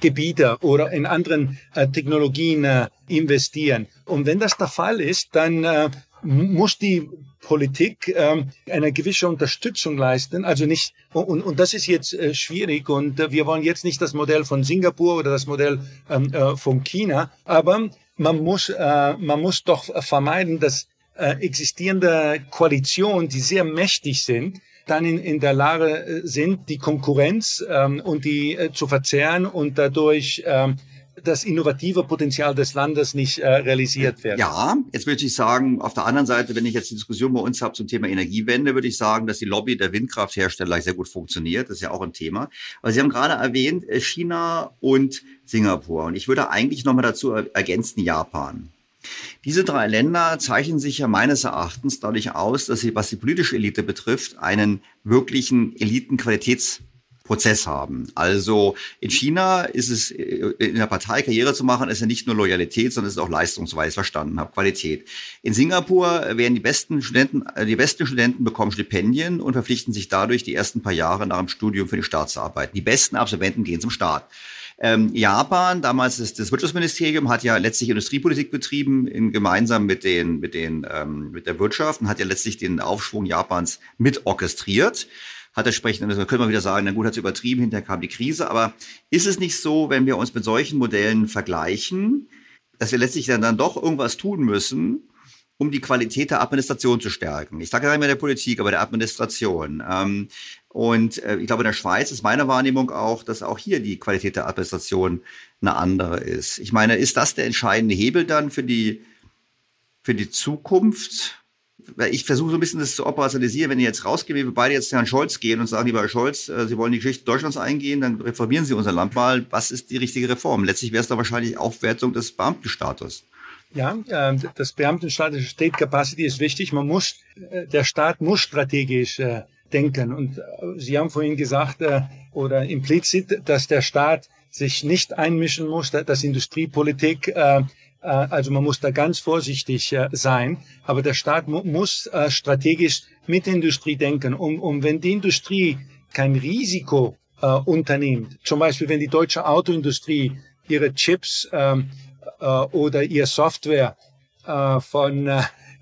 Gebiete oder in anderen äh, Technologien äh, investieren? Und wenn das der Fall ist, dann äh, muss die Politik ähm, eine gewisse Unterstützung leisten. Also nicht und, und das ist jetzt äh, schwierig und äh, wir wollen jetzt nicht das Modell von Singapur oder das Modell ähm, äh, von China, aber man muss äh, man muss doch vermeiden, dass äh, existierende Koalitionen, die sehr mächtig sind, dann in, in der Lage äh, sind, die Konkurrenz ähm, und die äh, zu verzerren und dadurch ähm, das innovative Potenzial des Landes nicht äh, realisiert wird. Ja, jetzt würde ich sagen, auf der anderen Seite, wenn ich jetzt die Diskussion bei uns habe zum Thema Energiewende, würde ich sagen, dass die Lobby der Windkrafthersteller sehr gut funktioniert. Das ist ja auch ein Thema. Aber Sie haben gerade erwähnt, äh, China und Singapur. Und ich würde eigentlich nochmal dazu ergänzen, Japan. Diese drei Länder zeichnen sich ja meines Erachtens dadurch aus, dass sie, was die politische Elite betrifft, einen wirklichen Elitenqualitätsprozess haben. Also in China ist es, äh, in der Partei Karriere zu machen, ist ja nicht nur Loyalität, sondern es ist auch leistungsweise verstanden habe, Qualität. In Singapur werden die besten Studenten, äh, die besten Studenten bekommen Stipendien und verpflichten sich dadurch die ersten paar Jahre nach dem Studium für die Staatsarbeit. Die besten Absolventen gehen zum Staat. Ähm, Japan, damals das, das Wirtschaftsministerium, hat ja letztlich Industriepolitik betrieben, in, gemeinsam mit, den, mit, den, ähm, mit der Wirtschaft und hat ja letztlich den Aufschwung Japans mit orchestriert. Hat entsprechend, also können wir wieder sagen, na gut, hat es übertrieben, hinterher kam die Krise. Aber ist es nicht so, wenn wir uns mit solchen Modellen vergleichen, dass wir letztlich dann, dann doch irgendwas tun müssen, um die Qualität der Administration zu stärken. Ich sage ja nicht mehr der Politik, aber der Administration. Ähm, und äh, ich glaube, in der Schweiz ist meine Wahrnehmung auch, dass auch hier die Qualität der Administration eine andere ist. Ich meine, ist das der entscheidende Hebel dann für die, für die Zukunft? Ich versuche so ein bisschen das zu operationalisieren. Wenn ihr jetzt rausgeht, wir beide jetzt zu Herrn Scholz gehen und sagen, lieber Herr Scholz, äh, Sie wollen die Geschichte Deutschlands eingehen, dann reformieren Sie unser Land mal. Was ist die richtige Reform? Letztlich wäre es da wahrscheinlich Aufwertung des Beamtenstatus. Ja, äh, das Beamtenstatus State Capacity ist wichtig. Man muss, äh, der Staat muss strategisch äh, denken. Und Sie haben vorhin gesagt, oder implizit, dass der Staat sich nicht einmischen muss, dass Industriepolitik, also man muss da ganz vorsichtig sein, aber der Staat muss strategisch mit der Industrie denken. Und, wenn die Industrie kein Risiko unternimmt, zum Beispiel wenn die deutsche Autoindustrie ihre Chips ähm, oder ihr Software von,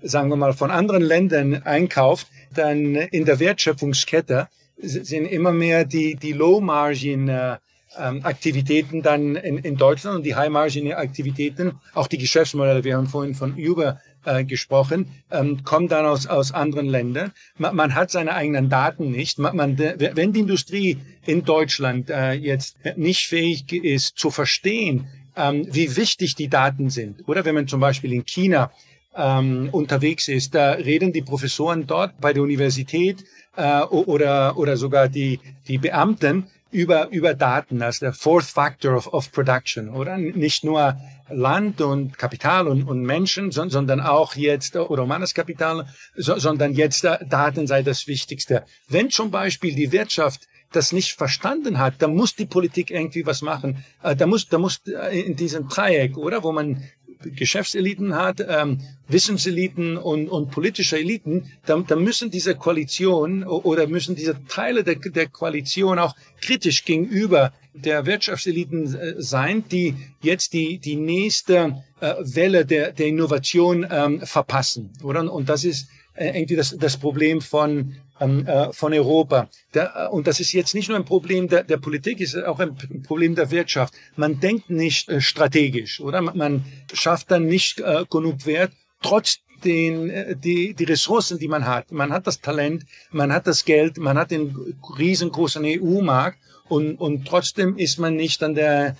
sagen wir mal, von anderen Ländern einkauft, dann in der Wertschöpfungskette sind immer mehr die, die Low-Margin äh, ähm, Aktivitäten dann in, in Deutschland und die High-Margin-Aktivitäten, auch die Geschäftsmodelle, wir haben vorhin von Uber äh, gesprochen, ähm, kommen dann aus, aus anderen Ländern. Man, man hat seine eigenen Daten nicht. Man, man, wenn die Industrie in Deutschland äh, jetzt nicht fähig ist zu verstehen, ähm, wie wichtig die Daten sind, oder wenn man zum Beispiel in China ähm, unterwegs ist. Da reden die Professoren dort bei der Universität äh, oder, oder sogar die, die Beamten über, über Daten als der Fourth Factor of, of Production, oder? Nicht nur Land und Kapital und, und Menschen, sondern auch jetzt, oder humanes Kapital, sondern jetzt äh, Daten sei das Wichtigste. Wenn zum Beispiel die Wirtschaft das nicht verstanden hat, dann muss die Politik irgendwie was machen. Äh, da muss, da muss äh, in diesem Dreieck, oder, wo man Geschäftseliten hat, ähm, Wissenseliten und, und politische Eliten, dann, dann müssen diese Koalition oder müssen diese Teile der, der Koalition auch kritisch gegenüber der Wirtschaftseliten äh, sein, die jetzt die, die nächste äh, Welle der, der Innovation ähm, verpassen. Oder? Und das ist äh, irgendwie das, das Problem von, ähm, äh, von Europa. Äh, und das ist jetzt nicht nur ein Problem der, der Politik, ist auch ein Problem der Wirtschaft. Man denkt nicht äh, strategisch, oder? Man, schafft dann nicht genug Wert, trotz den, die, die Ressourcen, die man hat. Man hat das Talent, man hat das Geld, man hat den riesengroßen EU-Markt und, und trotzdem ist man nicht an der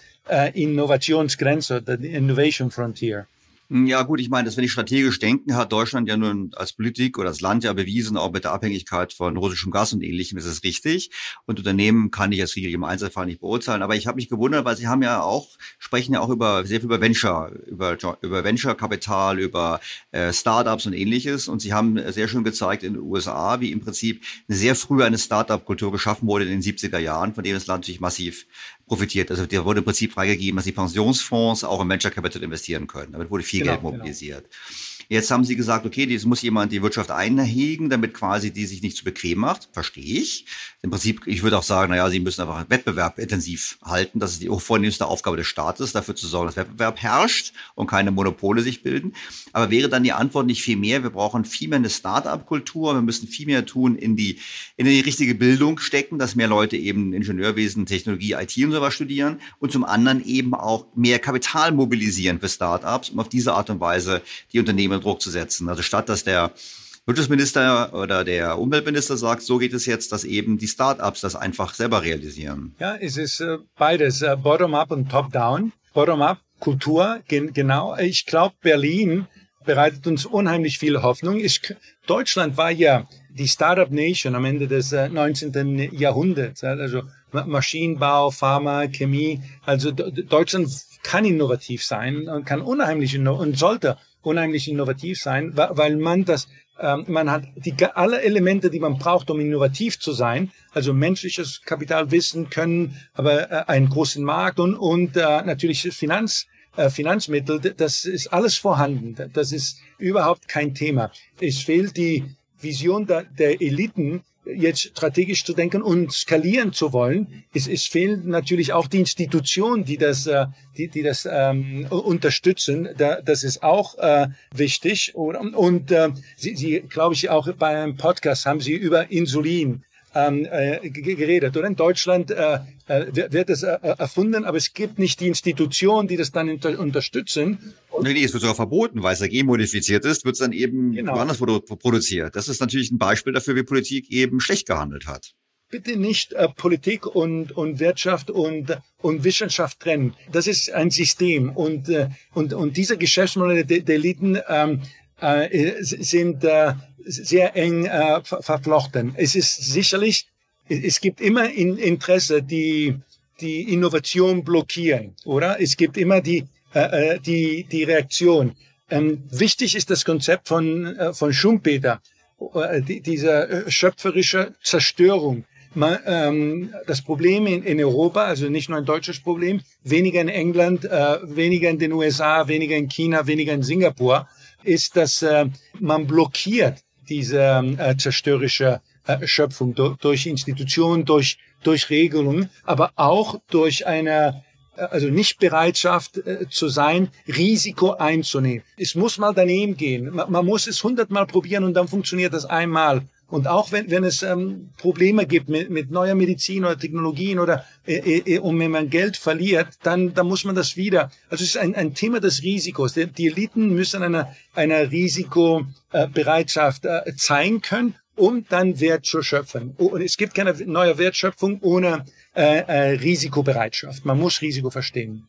Innovationsgrenze, der Innovation Frontier. Hm, ja, gut, ich meine, dass wenn ich strategisch denken, hat Deutschland ja nun als Politik oder als Land ja bewiesen, auch mit der Abhängigkeit von russischem Gas und ähnlichem ist es richtig. Und Unternehmen kann ich jetzt sicherlich im Einzelfall nicht beurteilen. Aber ich habe mich gewundert, weil Sie haben ja auch, sprechen ja auch über sehr viel über Venture, über, über Venture-Kapital, über äh, Startups und ähnliches. Und Sie haben sehr schön gezeigt in den USA, wie im Prinzip sehr früh eine Startup-Kultur geschaffen wurde in den 70er Jahren, von dem das Land natürlich massiv profitiert. Also der wurde im Prinzip freigegeben, dass die Pensionsfonds auch im Venture Capital investieren können. Damit wurde viel genau, Geld genau. mobilisiert. Genau. Jetzt haben sie gesagt, okay, das muss jemand die Wirtschaft einhegen, damit quasi die sich nicht zu bequem macht. Verstehe ich. Im Prinzip, ich würde auch sagen, naja, sie müssen einfach Wettbewerb intensiv halten. Das ist die vornehmste Aufgabe des Staates, dafür zu sorgen, dass Wettbewerb herrscht und keine Monopole sich bilden. Aber wäre dann die Antwort nicht viel mehr? Wir brauchen viel mehr eine Start-up-Kultur. Wir müssen viel mehr tun, in die, in die richtige Bildung stecken, dass mehr Leute eben Ingenieurwesen, Technologie, IT und sowas studieren und zum anderen eben auch mehr Kapital mobilisieren für Start-ups, um auf diese Art und Weise die Unternehmen Druck zu setzen. Also statt dass der Wirtschaftsminister oder der Umweltminister sagt, so geht es jetzt, dass eben die Start-ups das einfach selber realisieren. Ja, es ist äh, beides, äh, Bottom-up und Top-down. Bottom-up, Kultur, gen genau. Ich glaube, Berlin bereitet uns unheimlich viel Hoffnung. Ich, Deutschland war ja die Startup Nation am Ende des äh, 19. Jahrhunderts. Also Maschinenbau, Pharma, Chemie. Also Deutschland kann innovativ sein und kann unheimlich und sollte unheimlich innovativ sein, weil man das, ähm, man hat die, alle Elemente, die man braucht, um innovativ zu sein, also menschliches Kapital, Wissen, Können, aber äh, einen großen Markt und, und äh, natürlich Finanz, äh, Finanzmittel, das ist alles vorhanden. Das ist überhaupt kein Thema. Es fehlt die Vision der, der Eliten, jetzt strategisch zu denken und skalieren zu wollen, es, es fehlen natürlich auch die Institutionen, die das, äh, die, die das ähm, unterstützen. Da, das ist auch äh, wichtig. Und, äh, Sie, Sie glaube ich, auch bei einem Podcast haben Sie über Insulin ähm, äh, geredet. Oder in Deutschland äh, äh, wird es äh, erfunden, aber es gibt nicht die Institutionen, die das dann unter unterstützen. Nee, nee, es wird sogar verboten, weil es ja genmodifiziert ist, wird es dann eben genau. woanders produziert. Das ist natürlich ein Beispiel dafür, wie Politik eben schlecht gehandelt hat bitte nicht äh, Politik und, und Wirtschaft und, und Wissenschaft trennen. Das ist ein System und, äh, und, und diese Geschäftsmodelle der, der Eliten ähm, äh, sind äh, sehr eng äh, verflochten. Es ist sicherlich, es gibt immer in Interesse, die die Innovation blockieren, oder? Es gibt immer die äh, äh die die Reaktion. Ähm, wichtig ist das Konzept von äh, von Schumpeter, äh, die, diese äh, schöpferische Zerstörung. Man, ähm, das Problem in, in Europa, also nicht nur ein deutsches Problem, weniger in England, äh, weniger in den USA, weniger in China, weniger in Singapur, ist, dass äh, man blockiert diese äh, zerstörerische äh, Schöpfung durch, durch Institutionen, durch, durch Regelungen, aber auch durch eine also nicht Bereitschaft äh, zu sein, Risiko einzunehmen. Es muss mal daneben gehen. Man, muss es hundertmal probieren und dann funktioniert das einmal. Und auch wenn, wenn es ähm, Probleme gibt mit, mit neuer Medizin oder Technologien oder äh, äh, und wenn man Geld verliert, dann, dann muss man das wieder. Also es ist ein, ein Thema des Risikos. Die, die Eliten müssen eine, eine Risikobereitschaft äh, zeigen können, um dann Wert zu schöpfen. Und es gibt keine neue Wertschöpfung ohne äh, äh, Risikobereitschaft. Man muss Risiko verstehen.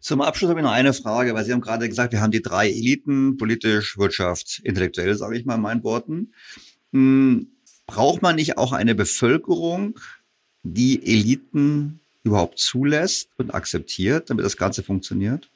Zum Abschluss habe ich noch eine Frage, weil Sie haben gerade gesagt, wir haben die drei Eliten, politisch, Wirtschaft, intellektuell, sage ich mal in meinen Worten. Hm, braucht man nicht auch eine Bevölkerung, die Eliten überhaupt zulässt und akzeptiert, damit das Ganze funktioniert?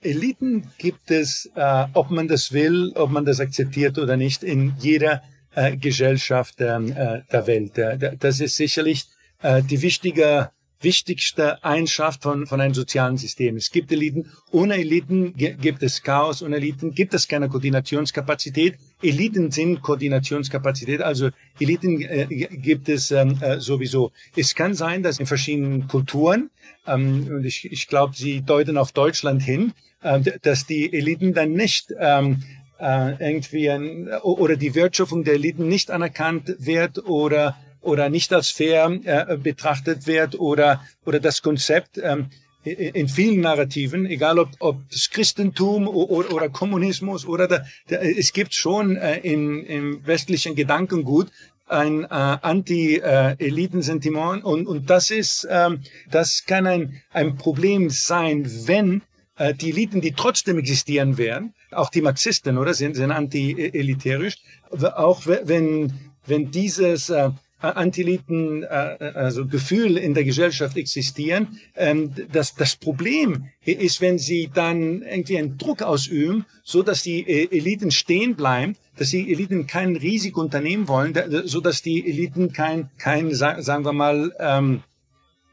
Eliten gibt es, äh, ob man das will, ob man das akzeptiert oder nicht, in jeder äh, Gesellschaft äh, der Welt. das ist sicherlich äh, die wichtige wichtigste Eigenschaft von, von einem sozialen System. Es gibt Eliten. Ohne Eliten gibt es Chaos. Ohne Eliten gibt es keine Koordinationskapazität. Eliten sind Koordinationskapazität. Also Eliten äh, gibt es ähm, äh, sowieso. Es kann sein, dass in verschiedenen Kulturen, ähm, und ich, ich glaube, Sie deuten auf Deutschland hin, äh, dass die Eliten dann nicht ähm, äh, irgendwie ein, oder die Wertschöpfung der Eliten nicht anerkannt wird oder oder nicht als fair äh, betrachtet wird oder, oder das Konzept ähm, in vielen Narrativen, egal ob, ob das Christentum oder, oder Kommunismus oder da, da, es gibt schon äh, in, im westlichen Gedankengut ein äh, Anti-Elitensentiment und, und das ist, ähm, das kann ein, ein Problem sein, wenn äh, die Eliten, die trotzdem existieren werden, auch die Marxisten, oder, sind, sind anti-elitärisch, auch wenn, wenn dieses äh, Antiliten, äh, also Gefühl in der Gesellschaft existieren. Ähm, das, das Problem ist, wenn sie dann irgendwie einen Druck ausüben, so dass die äh, Eliten stehen bleiben, dass die Eliten kein Risiko unternehmen wollen, so dass die Eliten kein, kein sagen wir mal, ähm,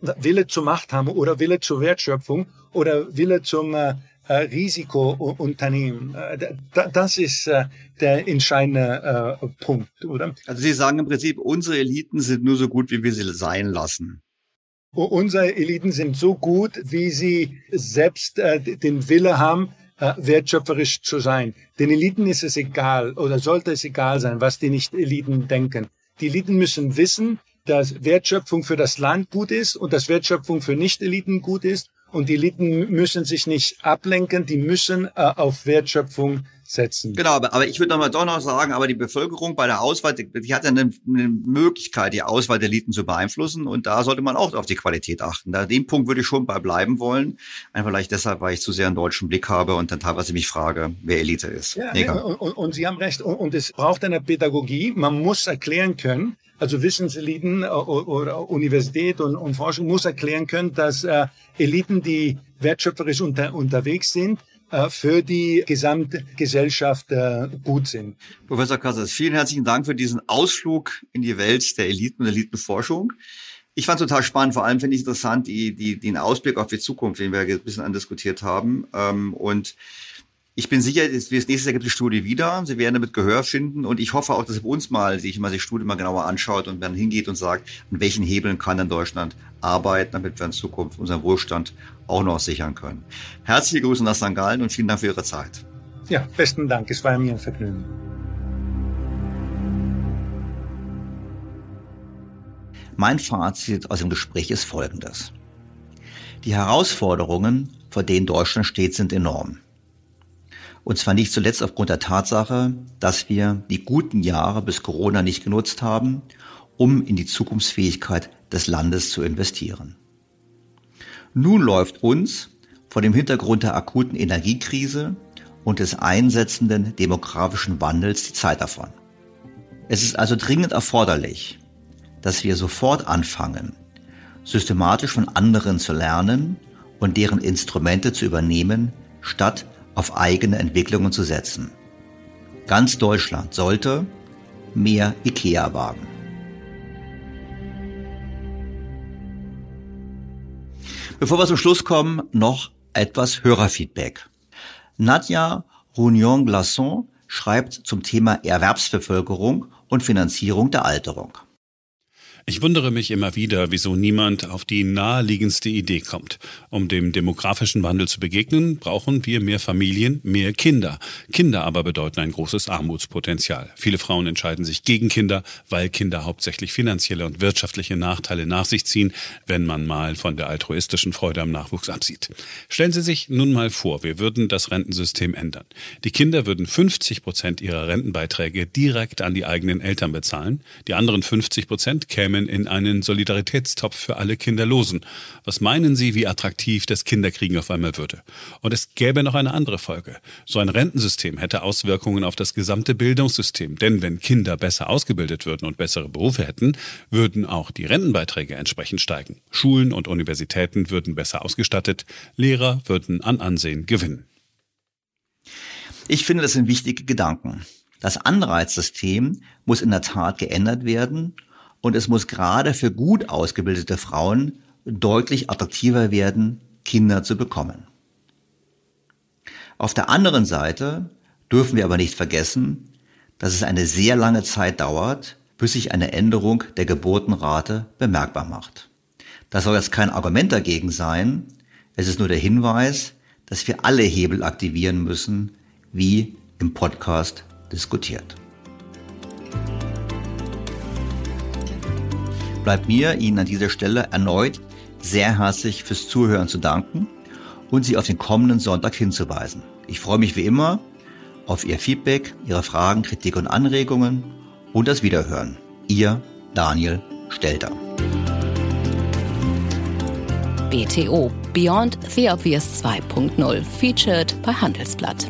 Wille zur Macht haben oder Wille zur Wertschöpfung oder Wille zum äh, äh, Risikounternehmen. Äh, das ist äh, der entscheidende Punkt, oder? Also Sie sagen im Prinzip, unsere Eliten sind nur so gut, wie wir sie sein lassen. Unsere Eliten sind so gut, wie sie selbst den Wille haben, wertschöpferisch zu sein. Den Eliten ist es egal oder sollte es egal sein, was die Nicht-Eliten denken. Die Eliten müssen wissen, dass Wertschöpfung für das Land gut ist und dass Wertschöpfung für Nicht-Eliten gut ist und die Eliten müssen sich nicht ablenken, die müssen äh, auf Wertschöpfung setzen. Genau, aber, aber ich würde noch mal doch noch sagen, aber die Bevölkerung bei der Auswahl, die, die hat ja eine, eine, Möglichkeit, die Auswahl der Eliten zu beeinflussen und da sollte man auch auf die Qualität achten. Da den Punkt würde ich schon bei bleiben wollen, einfach vielleicht deshalb, weil ich zu sehr einen deutschen Blick habe und dann teilweise mich frage, wer Elite ist. Ja, nee, und, und, und, Sie haben recht und, und es braucht eine Pädagogie. Man muss erklären können, also Wissenseliten äh, oder Universität und, und Forschung muss erklären können, dass äh, Eliten, die wertschöpferisch unter, unterwegs sind, äh, für die Gesamtgesellschaft äh, gut sind. Professor Kassas, vielen herzlichen Dank für diesen Ausflug in die Welt der Eliten und Elitenforschung. Ich fand es total spannend, vor allem finde ich interessant die, die, den Ausblick auf die Zukunft, den wir ein bisschen andiskutiert haben. Ähm, und ich bin sicher, das nächste Jahr gibt es die Studie wieder. Sie werden damit Gehör finden und ich hoffe auch, dass bei uns mal sich mal die Studie mal genauer anschaut und dann hingeht und sagt, an welchen Hebeln kann dann Deutschland arbeiten, damit wir in Zukunft unseren Wohlstand auch noch sichern können. Herzliche Grüße nach St. Gallen und vielen Dank für Ihre Zeit. Ja, besten Dank. Es war mir ein Vergnügen. Mein Fazit aus dem Gespräch ist folgendes. Die Herausforderungen, vor denen Deutschland steht, sind enorm. Und zwar nicht zuletzt aufgrund der Tatsache, dass wir die guten Jahre bis Corona nicht genutzt haben, um in die Zukunftsfähigkeit des Landes zu investieren. Nun läuft uns vor dem Hintergrund der akuten Energiekrise und des einsetzenden demografischen Wandels die Zeit davon. Es ist also dringend erforderlich, dass wir sofort anfangen, systematisch von anderen zu lernen und deren Instrumente zu übernehmen, statt auf eigene Entwicklungen zu setzen. Ganz Deutschland sollte mehr IKEA wagen. Bevor wir zum Schluss kommen, noch etwas Hörerfeedback. Nadja Rougnon-Glasson schreibt zum Thema Erwerbsbevölkerung und Finanzierung der Alterung. Ich wundere mich immer wieder, wieso niemand auf die naheliegendste Idee kommt. Um dem demografischen Wandel zu begegnen, brauchen wir mehr Familien, mehr Kinder. Kinder aber bedeuten ein großes Armutspotenzial. Viele Frauen entscheiden sich gegen Kinder, weil Kinder hauptsächlich finanzielle und wirtschaftliche Nachteile nach sich ziehen, wenn man mal von der altruistischen Freude am Nachwuchs absieht. Stellen Sie sich nun mal vor, wir würden das Rentensystem ändern. Die Kinder würden 50 Prozent ihrer Rentenbeiträge direkt an die eigenen Eltern bezahlen. Die anderen 50 Prozent kämen Themen in einen Solidaritätstopf für alle Kinderlosen. Was meinen Sie, wie attraktiv das Kinderkriegen auf einmal würde? Und es gäbe noch eine andere Folge. So ein Rentensystem hätte Auswirkungen auf das gesamte Bildungssystem. Denn wenn Kinder besser ausgebildet würden und bessere Berufe hätten, würden auch die Rentenbeiträge entsprechend steigen. Schulen und Universitäten würden besser ausgestattet, Lehrer würden an Ansehen gewinnen. Ich finde, das sind wichtige Gedanken. Das Anreizsystem muss in der Tat geändert werden und es muss gerade für gut ausgebildete Frauen deutlich attraktiver werden, Kinder zu bekommen. Auf der anderen Seite dürfen wir aber nicht vergessen, dass es eine sehr lange Zeit dauert, bis sich eine Änderung der Geburtenrate bemerkbar macht. Das soll jetzt kein Argument dagegen sein, es ist nur der Hinweis, dass wir alle Hebel aktivieren müssen, wie im Podcast diskutiert. Bleibt mir Ihnen an dieser Stelle erneut sehr herzlich fürs Zuhören zu danken und Sie auf den kommenden Sonntag hinzuweisen. Ich freue mich wie immer auf Ihr Feedback, Ihre Fragen, Kritik und Anregungen und das Wiederhören. Ihr Daniel Stelter. BTO Beyond the Obvious 2.0 featured bei Handelsblatt.